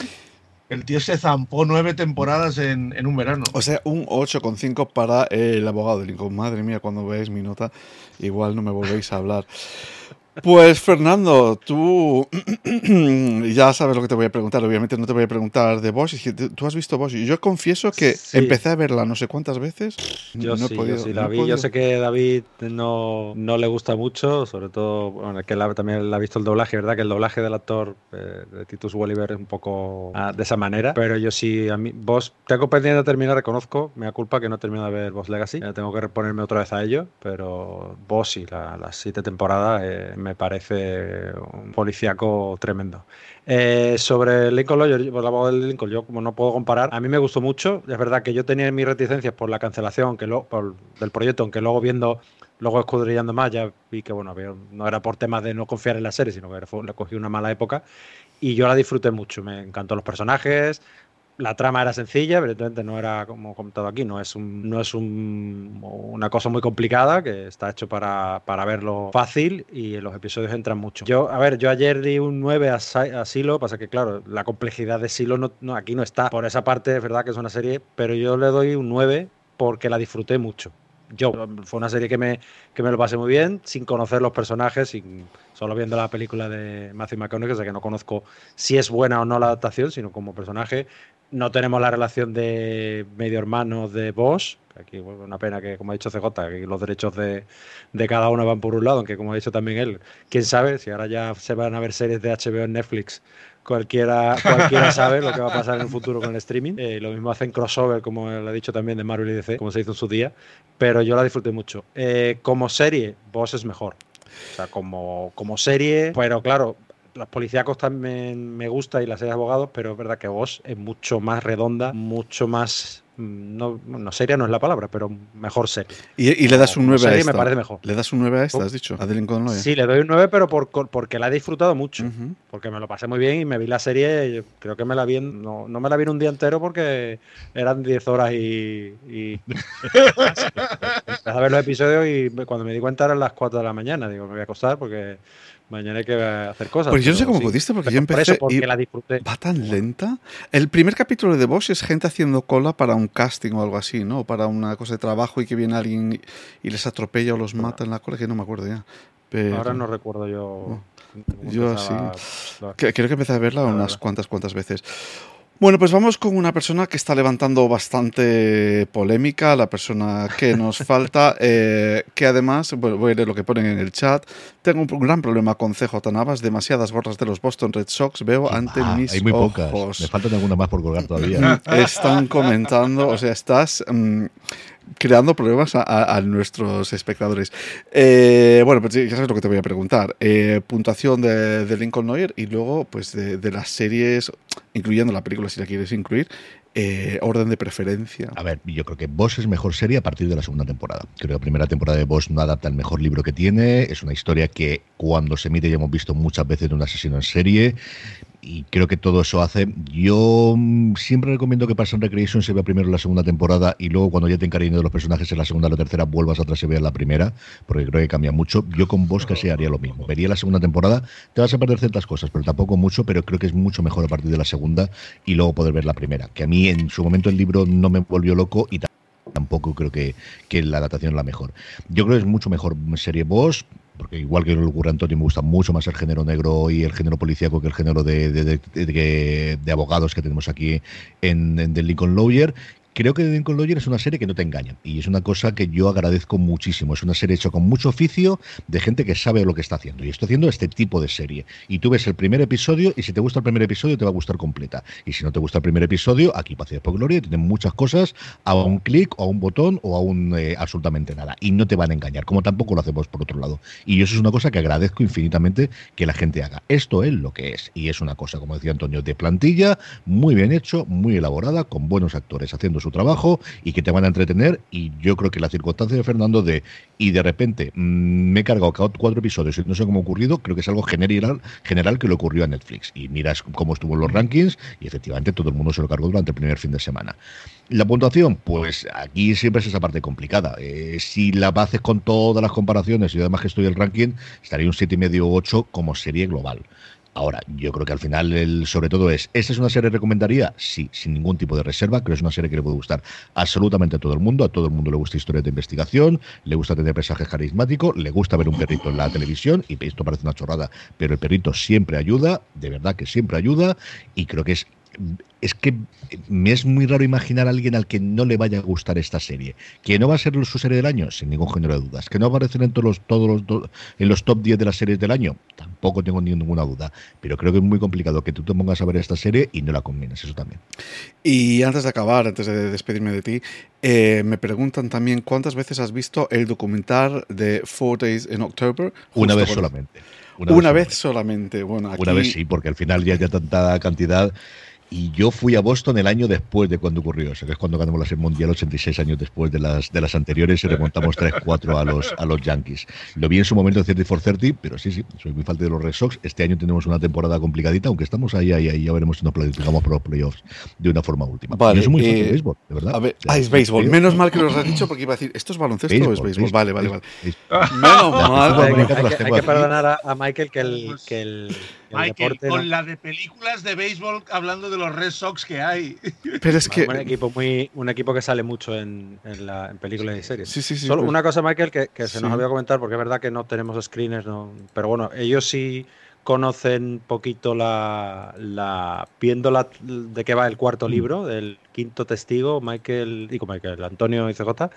El tío se zampó nueve temporadas en, en un verano. O sea, un 8,5 para el abogado de Lincoln. Madre mía, cuando veáis mi nota, igual no me volvéis a hablar. Pues Fernando, tú ya sabes lo que te voy a preguntar. Obviamente no te voy a preguntar de Bosch. Tú has visto Bosch. Y Yo confieso que Sí. empecé a verla no sé cuántas veces. Yo no he sí, podido- yo sí no la he vi. podido. Yo sé que David no, no le gusta mucho, sobre todo, bueno, que la- también le ha visto el doblaje, ¿verdad? Que el doblaje del actor eh, de Titus Welliver es un poco ah, de esa manera. Pero yo sí, a mí, vos, tengo pendiente de terminar, reconozco, me da culpa que no he terminado de ver Boss Legacy. Tengo que reponerme otra vez a ello, pero Boss sí, la- las siete temporadas eh, me parece un policíaco tremendo. Eh, sobre Lincoln Lawyer, la voz del Lincoln, yo como no puedo comparar, a mí me gustó mucho. Es verdad que yo tenía mis reticencias por la cancelación que lo, del proyecto, aunque luego viendo, luego escudriñando más, ya vi que bueno, no era por temas de no confiar en la serie, sino que le cogí una mala época. Y yo la disfruté mucho, me encantó los personajes. La trama era sencilla, evidentemente no era como comentado aquí, no es, un, no es un- una cosa muy complicada, que está hecho para, para verlo fácil y los episodios entran mucho. Yo, a ver, yo ayer di un 9 a, a Silo, pasa que claro, la complejidad de Silo no, no, aquí no está. Por esa parte es verdad que es una serie, pero yo le doy un 9 porque la disfruté mucho. Yo, fue una serie que me, que me lo pasé muy bien, sin conocer los personajes, sin, solo viendo la película de Matthew McConaughey, o sea que no conozco si es buena o no la adaptación, sino como personaje. No tenemos la relación de medio hermano de Bosch, aquí bueno, una pena que, como ha dicho CJ, que los derechos de, de cada uno van por un lado, aunque como ha dicho también él, quién sabe si ahora ya se van a ver series de HBO en Netflix. Cualquiera, cualquiera sabe lo que va a pasar en el futuro con el streaming. Eh, lo mismo hacen crossover, como lo ha dicho también de Marvel y DC, como se hizo en su día. Pero yo la disfruté mucho. Eh, como serie, Boss es mejor. O sea, como, como serie, pero claro, los policíacos también me gusta y las series abogados, pero es verdad que Boss es mucho más redonda, mucho más. Mm, No, no seria no es la palabra, pero mejor serie. Y, y le das un Como 9 a esta. me parece mejor. Le das un 9 a esta, has dicho. A The Lincoln Lawyer. Sí, le doy un 9, pero por, porque la he disfrutado mucho. Porque me lo pasé muy bien y me vi la serie. yo creo que me la vi. en- no, no me la vi en un día entero porque eran 10 horas y. y Empecé a ver los episodios y cuando me di cuenta eran las 4 de la mañana. Digo, me voy a acostar porque mañana hay que hacer cosas. Pues yo no sé cómo sí. pudiste, porque yo por empecé eso, porque y- la disfruté. ¿Va tan lenta? El primer capítulo de Bosch es gente haciendo cola para un casting o algo así, ¿no? Para una cosa de trabajo y que viene alguien y- les atropella o los mata en la cola, que no me acuerdo ya. Pero... Ahora no recuerdo yo. Yo sí. Creo que empecé a verla unas cuantas, cuantas veces. Bueno, pues vamos con una persona que está levantando bastante polémica, la persona que nos falta, eh, que además, bueno, voy a leer lo que ponen en el chat, tengo un gran problema con CJ Navas, demasiadas gorras de los Boston Red Sox veo ante ah, mis hay muy pocas, me faltan alguna más por colgar todavía. Están comentando, o sea, estás... Mm, creando problemas a, nuestros espectadores. Eh, bueno, pues ya sabes lo que te voy a preguntar. Eh, puntuación de, Lincoln Lawyer y luego, pues, de, las series, incluyendo la película si la quieres incluir, eh, orden de preferencia. A ver, yo creo que Boss es mejor serie a partir de la segunda temporada. Creo que la primera temporada de Boss no adapta el mejor libro que tiene. Es una historia que cuando se emite ya hemos visto muchas veces de un asesino en serie y creo que todo eso hace. Yo mm, siempre recomiendo que Parks Recreation se vea primero la segunda temporada y luego cuando ya te encariñes de los personajes en la segunda o la tercera vuelvas atrás y veas la primera, porque creo que cambia mucho. Yo con Vos casi haría lo mismo. Vería la segunda temporada, te vas a perder ciertas cosas, pero tampoco mucho, pero creo que es mucho mejor a partir de la segunda y luego poder ver la primera. Que a mí en su momento el libro no me volvió loco y tampoco creo que, que la adaptación es la mejor. Yo creo que es mucho mejor serie Boss, porque igual que lo ocurre Antonio, me gusta mucho más el género negro y el género policíaco que el género de, de, abogados que tenemos aquí en, en The Lincoln Lawyer creo que The Lincoln Lawyer es una serie que no te engaña y es una cosa que yo agradezco muchísimo. Es una serie hecha con mucho oficio de gente que sabe lo que está haciendo y está haciendo este tipo de serie. Y tú ves el primer episodio y si te gusta el primer episodio te va a gustar completa. Y si no te gusta el primer episodio, aquí Paciencia por Gloria tienen muchas cosas a un clic o a un botón o a un eh, absolutamente nada. Y no te van a engañar, como tampoco lo hacemos por otro lado. Y eso es una cosa que agradezco infinitamente que la gente haga. Esto es lo que es. Y es una cosa, como decía Antonio, de plantilla, muy bien hecho, muy elaborada, con buenos actores haciendo su trabajo y que te van a entretener. Y yo creo que la circunstancia de Fernando de y de repente mm, me he cargado cuatro episodios y no sé cómo ha ocurrido, creo que es algo general, general que le ocurrió a Netflix. Y miras cómo estuvo en los rankings y efectivamente todo el mundo se lo cargó durante el primer fin de semana. La puntuación, pues aquí siempre es esa parte complicada. Eh, si la haces con todas las comparaciones y además que estoy el ranking, estaría un 7,5 o 8 como serie global. Ahora, yo creo que al final, el, sobre todo es, ¿esta es una serie recomendaría? Sí, sin ningún tipo de reserva. Creo que es una serie que le puede gustar absolutamente a todo el mundo. A todo el mundo le gusta historias de investigación, le gusta tener mensajes carismáticos, le gusta ver un perrito en la televisión. Y esto parece una chorrada, pero el perrito siempre ayuda, de verdad que siempre ayuda. Y creo que es es que me es muy raro imaginar a alguien al que no le vaya a gustar esta serie. ¿Que no va a ser su serie del año? Sin ningún género de dudas. ¿Que no va a aparecer en todos los, todos los, en los top 10 de las series del año? Tampoco tengo ninguna duda. Pero creo que es muy complicado que tú te pongas a ver esta serie y no la combines, eso también. Y antes de acabar, antes de despedirme de ti, eh, me preguntan también cuántas veces has visto el documental de Four Days in October. Una vez solamente. Una, vez, solamente. Bueno, Una vez sí, porque al final ya, ya tanta cantidad y yo fui a Boston el año después de cuando ocurrió eso, que es cuando ganamos la Serie Mundial 86 años después de las, de las anteriores y remontamos 3-4 a los, a los Yankees. Lo vi en su momento en 30 for 30, pero sí, sí, soy muy falta de los Red Sox. Este año tenemos una temporada complicadita, aunque estamos ahí, ahí, ahí, ya veremos si nos planificamos por los playoffs de una forma última. Vale, soy muy eh, de béisbol, de verdad. A ver, ah, es béisbol. Menos mal que lo has dicho porque iba a decir, ¿esto es baloncesto o es béisbol? Vale, vale, vale. Menos mal. Hay, que perdonar a, Michael que el, que el Michael, con la de películas de béisbol hablando de los Red Sox que hay. Pero es que. Un equipo, muy, un equipo que sale mucho en, en, películas y series. Sí, sí, sí. Solo pues una cosa, Michael, que, se nos había comentar, porque es verdad que no tenemos screeners, no, pero bueno, ellos sí conocen poquito la, la viendo la, de qué va el cuarto mm. libro del quinto testigo Michael digo Michael Antonio y CJ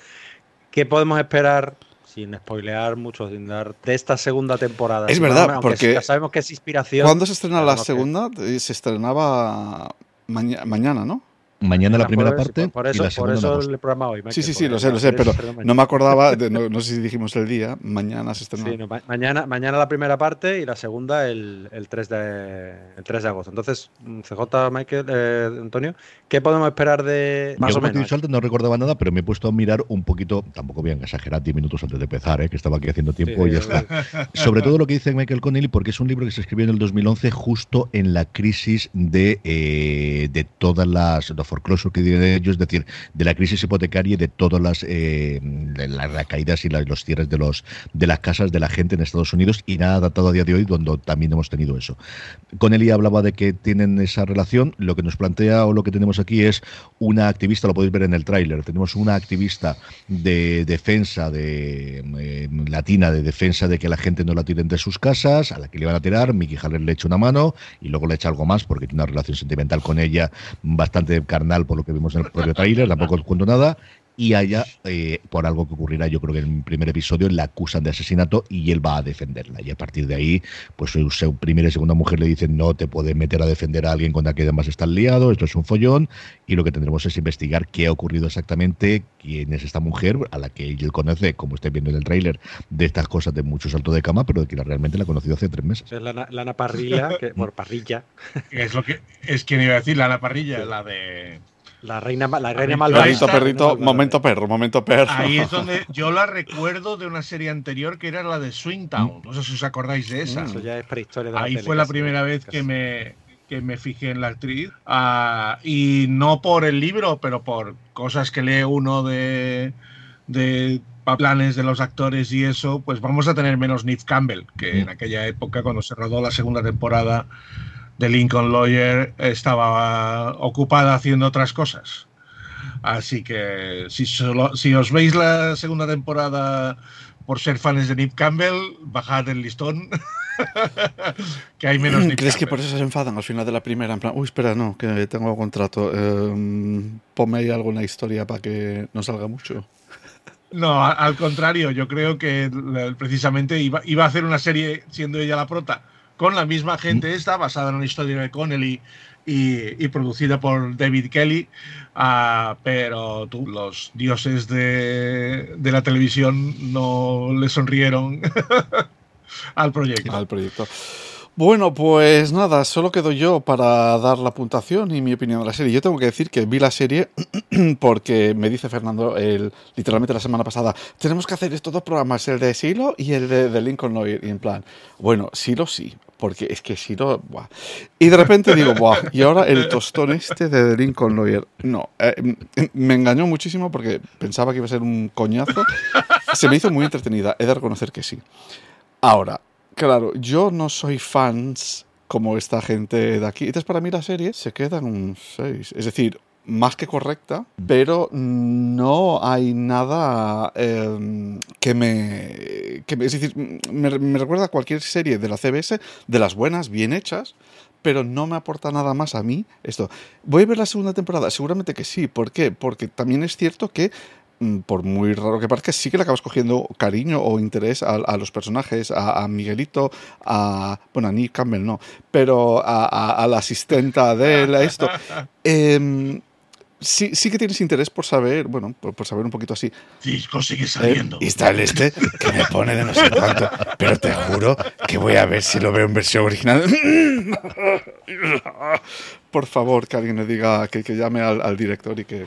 qué podemos esperar sin spoilear mucho, sin dar de esta segunda temporada. Es verdad, porque ya sabemos que es inspiración. ¿Cuándo se estrena la segunda? Se estrenaba mañana, ¿no? Mañana la primera parte. Por, eso, por eso el programa hoy. Sí, sí, sí, lo sé, lo sé, pero no me acordaba, no, sé si dijimos el día, mañana se estrena. Sí, mañana, mañana la primera parte y la segunda el, el, 3, de, el 3 de agosto. Entonces, CJ, Michael, eh, Antonio, ¿qué podemos esperar de más o menos? no recordaba nada, pero me he puesto a mirar un poquito, tampoco voy a exagerar 10 minutos antes de empezar, eh, que estaba aquí haciendo tiempo y ya está. Sobre todo lo que dice Michael Connelly, porque es un libro que se escribió en el 2011 justo en la crisis de, eh, de todas las foreclosure que tienen ellos, es decir, de la crisis hipotecaria y de todas las, eh, las, caídas y los cierres de, los, de las casas de la gente en Estados Unidos y nada adaptado a día de hoy, donde también hemos tenido eso. Con Eli hablaba de que tienen esa relación, lo que nos plantea o lo que tenemos aquí es una activista, lo podéis ver en el tráiler, tenemos una activista de defensa de eh, latina de defensa de que la gente no la tiren de sus casas, a la que le van a tirar, Mickey Haller le echa una mano y luego le echa algo más porque tiene una relación sentimental con ella bastante por lo que vimos en el propio trailer, tampoco os cuento nada, y allá, eh, por algo que ocurrirá, yo creo que en el primer episodio, la acusan de asesinato y él va a defenderla. Y a partir de ahí, pues su primera y segunda mujer le dicen no te puedes meter a defender a alguien con la que además están liado, esto es un follón, y lo que tendremos es investigar qué ha ocurrido exactamente, quién es esta mujer, a la que él conoce, como estáis viendo en el tráiler, de estas cosas de mucho salto de cama, pero de que realmente la ha conocido hace tres meses. Es la, Ana Parrilla, que, por Parrilla. Es lo que es quien iba a decir, la Ana Parrilla, la de la reina, la reina malvada. perrito, momento perro, momento perro. Ahí es donde yo la recuerdo de una serie anterior que era la de Swingtown. No sé si os acordáis de esa. Eso ya es prehistoria Ahí fue la primera vez que me, que me fijé en la actriz. Ah, y no por el libro, pero por cosas que lee uno de, de planes de los actores y eso, pues vamos a tener menos Neve Campbell, que en aquella época, cuando se rodó la segunda temporada, de Lincoln Lawyer estaba ocupada haciendo otras cosas. Así que si, si os veis la segunda temporada por ser fans de Nip Campbell, bajad el listón. que hay menos Nip ¿Crees que por eso se enfadan al final de la primera? En plan, uy, espera, no, que tengo contrato. Eh, ponme ahí alguna historia para que no salga mucho. No, al contrario, yo creo que precisamente iba, iba a hacer una serie siendo ella la prota con la misma gente esta, basada en una historia de Connelly y, producida por David Kelly, uh, pero tú, los dioses de, de, la televisión no le sonrieron al proyecto. Al proyecto. Bueno, pues nada, solo quedo yo para dar la puntuación y mi opinión de la serie. Yo tengo que decir que vi la serie porque me dice Fernando, el, literalmente la semana pasada, tenemos que hacer estos dos programas, el de Silo y el de, Lincoln Lawyer. Y en plan, bueno, Silo sí, porque es que Silo, buah. Y de repente digo, buah, y ahora el tostón este de Lincoln Lawyer. No, eh, me engañó muchísimo porque pensaba que iba a ser un coñazo. Se me hizo muy entretenida, he de reconocer que sí. Ahora, Claro, yo no soy fans como esta gente de aquí. Entonces, para mí la serie se queda en un 6. Es decir, más que correcta, pero no hay nada em, que, me, que, Es decir, me, me, recuerda a cualquier serie de la CBS, de las buenas, bien hechas, pero no me aporta nada más a mí esto. ¿Voy a ver la segunda temporada? Seguramente que sí. ¿Por qué? Porque también es cierto que Mm, por muy raro que parezca, sí que le acabas cogiendo cariño o interés a, los personajes, a, Miguelito, a. Bueno, a Nick Campbell no, pero a, la asistenta de él, a esto. Eh, sí, sí que tienes interés por saber, bueno, por, saber un poquito así. Cisco sigue eh, saliendo. y está el este que me pone de no sé cuánto, pero te juro que voy a ver si lo veo en versión original. por favor, que alguien le diga, que, que llame al, director y que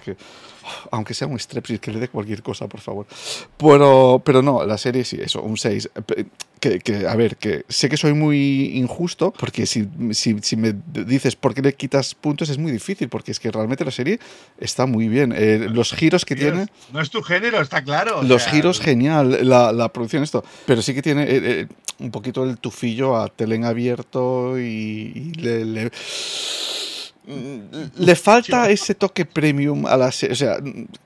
aunque sea un strepsis, que le dé cualquier cosa, por favor. Pero, pero no, la serie sí, eso, un 6. Que, que, a ver, que sé que soy muy injusto, porque si, si, si, me dices por qué le quitas puntos es muy difícil, porque es que realmente la serie está muy bien. Eh, los giros que tiene... No es tu género, está claro. Los giros, genial, la, la, producción, esto. Pero sí que tiene eh, eh, un poquito el tufillo a telen abierto y, le Mm, le falta ese toque premium a la serie. O sea,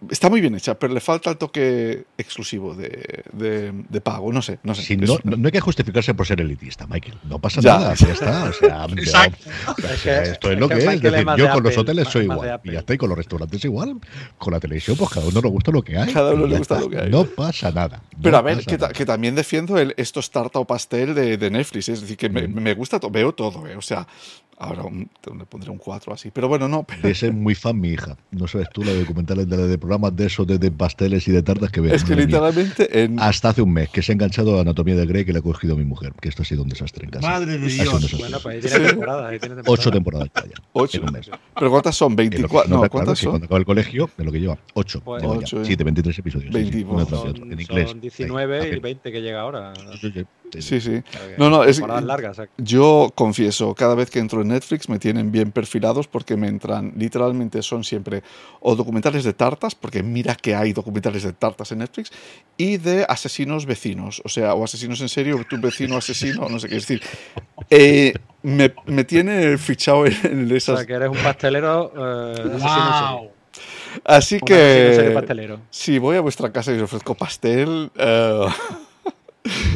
está muy bien hecha, pero le falta el toque exclusivo de, de, pago. No sé, no sé. no, no, hay que justificarse por ser elitista, Michael. No pasa nada, ya está. O sea, esto es lo que es. yo con los hoteles soy igual. Y ya está, y con los restaurantes igual. Con la televisión, pues cada uno le gusta lo que hay. Cada uno le gusta lo que hay. No pasa nada. pero a ver, que, que, también defiendo el, estos tarta o pastel de, de Netflix. Es decir, que me, me gusta, veo todo. Eh. O sea, Ahora le pondré un 4 así. Pero bueno, no. Pero... De muy fan mi hija. No sabes tú la de documentales de, programas de esos, de, pasteles y de tartas que veo. Es que literalmente. Hasta hace un mes que se ha enganchado a Anatomía de Grey que le ha cogido mi mujer. Que esto ha sido un desastre en casa. Madre de Dios. Bueno, pues ahí tiene temporada, Ocho temporadas ya. Ocho. ¿Pero cuántas son? ¿24? No, ¿cuántas son? Cuando acaba el colegio, de lo que lleva. Ocho. Pues, ocho 7, 23 episodios. 20, son, en inglés. Son 19 y 20 que llega ahora. Sí, sí. Claro que No, no, es- largas. o Yo confieso, cada vez que entro en Netflix me tienen bien perfilados porque me entran, literalmente son siempre o documentales de tartas, porque mira que hay documentales de tartas en Netflix, y de asesinos vecinos, o sea, o asesinos en serio, tu vecino asesino, no sé qué es decir. Eh, me, me tiene fichado en, en o esas... sea, que eres un pastelero eh, asesino en serie. ¡Wow! Así Un asesino en serie que pastelero. si voy a vuestra casa y os ofrezco pastel, eh,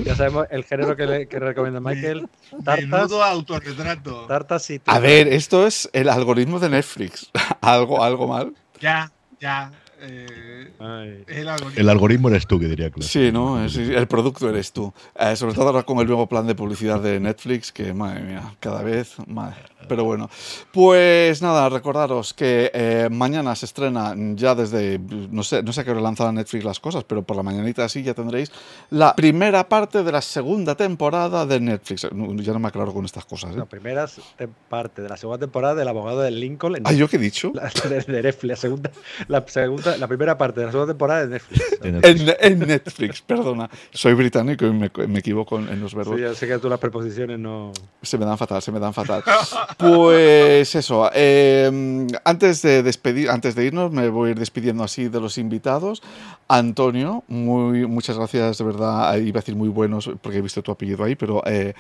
Ya sabemos el género que, le, que recomienda Michael. Tartas, Menudo autorretrato. tartas y a ver, esto es el algoritmo de Netflix. algo, algo mal. Ya, ya. Eh, el algoritmo. El algoritmo eres tú, que diría Claudio. Sí, ¿no? Es- el producto eres tú. Eh, sobre todo ahora con el nuevo plan de publicidad de Netflix, que madre mía, cada vez madre. Pero bueno, pues nada, recordaros que eh, mañana se estrena ya desde, no sé, no sé a qué hora lanzará Netflix las cosas, pero por la mañanita así ya tendréis la primera parte de la segunda temporada de Netflix. Ya no me aclaro con estas cosas. ¿eh? La primera te- parte de la segunda temporada del abogado del Lincoln en Ah, ¿yo qué he dicho? la, de, de Netflix. La segunda, la segunda, la primera parte de la segunda temporada de Netflix. En- En, en Netflix, perdona. Soy británico y me, me equivoco en, en los verbos. Sí, yo sé que tú las preposiciones no. Se me dan fatal, se me dan fatal. Pues eso, eh, antes de despedir, antes de irnos, me voy a ir despidiendo así de los invitados. Antonio, muy, muchas gracias de verdad, iba a decir muy buenos, porque he visto tu apellido ahí, pero eh,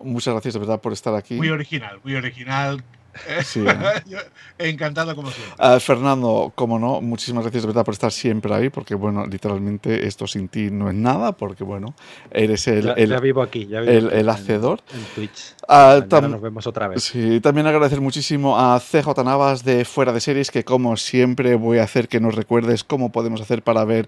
muchas gracias de verdad por estar aquí. Muy original, muy original. Sí, eh. Encantado como siempre. Ah, Fernando, como no, muchísimas gracias de verdad por estar siempre ahí, porque bueno, literalmente esto sin ti no es nada, porque bueno, eres el, ya, el- ya vivo aquí. Ya vivo el- aquí el en- hacedor. En, Twitch. Ah, tam- nos vemos otra vez. Sí, también agradecer muchísimo a CJ Navas de Fuera de Series, que como siempre voy a hacer que nos recuerdes cómo podemos hacer para ver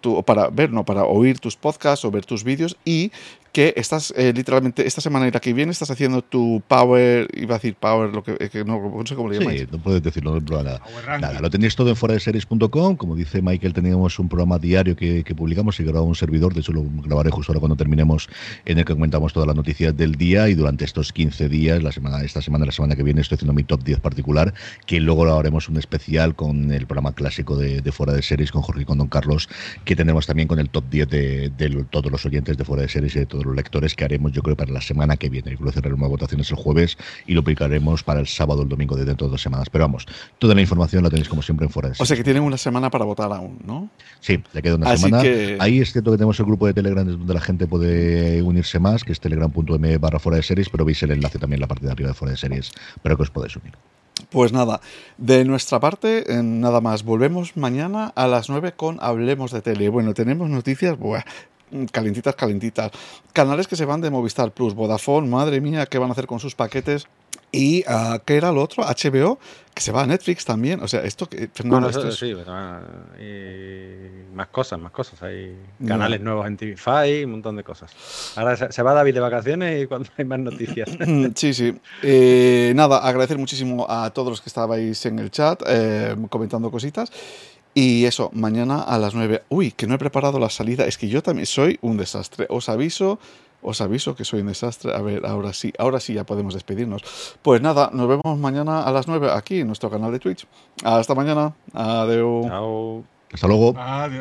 tu, para ver, no, para oír tus podcasts o ver tus vídeos y que estás eh, literalmente esta semana y la que viene estás haciendo tu power, iba a decir power, lo que, eh, que no, no sé cómo le llamáis. Sí, no puedes decirlo, no nada. Nada, lo tenéis todo en foradeseries.com. Como dice Michael, teníamos un programa diario que, que publicamos y grabamos un servidor. De hecho, lo grabaré justo ahora cuando terminemos, en el que comentamos todas las noticias del día. Y durante estos 15 días, la semana, esta semana, la semana que viene, estoy haciendo mi top 10 particular. Que luego lo haremos un especial con el programa clásico de, de Fuera de Series con Jorge y con Don Carlos. Que tenemos también con el top 10 de, de todos los oyentes de Fuera de Series y de los lectores. Que haremos, yo creo, para la semana que viene. Creo que cerraremos votaciones el jueves y lo publicaremos para el sábado o el domingo de dentro de dos semanas. Pero vamos, toda la información la tenéis como siempre en Fuera de O sea que tienen una semana para votar aún, ¿no? Sí, le queda una Así semana. que- Ahí es cierto que tenemos el grupo de Telegram donde la gente puede unirse más, que es telegram.m barra fuera de series, pero veis el enlace también en la parte de arriba de fuera de series, pero que os podéis unir. Pues nada, de nuestra parte, eh, nada más. Volvemos mañana a las 9 con Hablemos de Tele. Bueno, tenemos noticias, buah, calentitas, calentitas. Canales que se van de Movistar Plus, Vodafone, madre mía, ¿qué van a hacer con sus paquetes? Y, ah, ¿qué era lo otro? HBO, que se va a Netflix también. O sea, esto que... Fernando, Bueno, esto es- sí, pero, ah, y más cosas, más cosas. Hay canales nuevos en TV5, un montón de cosas. Ahora se, se va David de vacaciones y cuando hay más noticias. Sí, sí. Eh, nada, agradecer muchísimo a todos los que estabais en el chat eh, comentando cositas. Y eso, mañana a las 9. Uy, que no he preparado la salida. Es que yo también soy un desastre. Os aviso, os aviso que soy un desastre. A ver, ahora sí, ahora sí ya podemos despedirnos. Pues nada, nos vemos mañana a las 9 aquí en nuestro canal de Twitch. Hasta mañana. Adiós. Chao. Hasta luego. Adiós.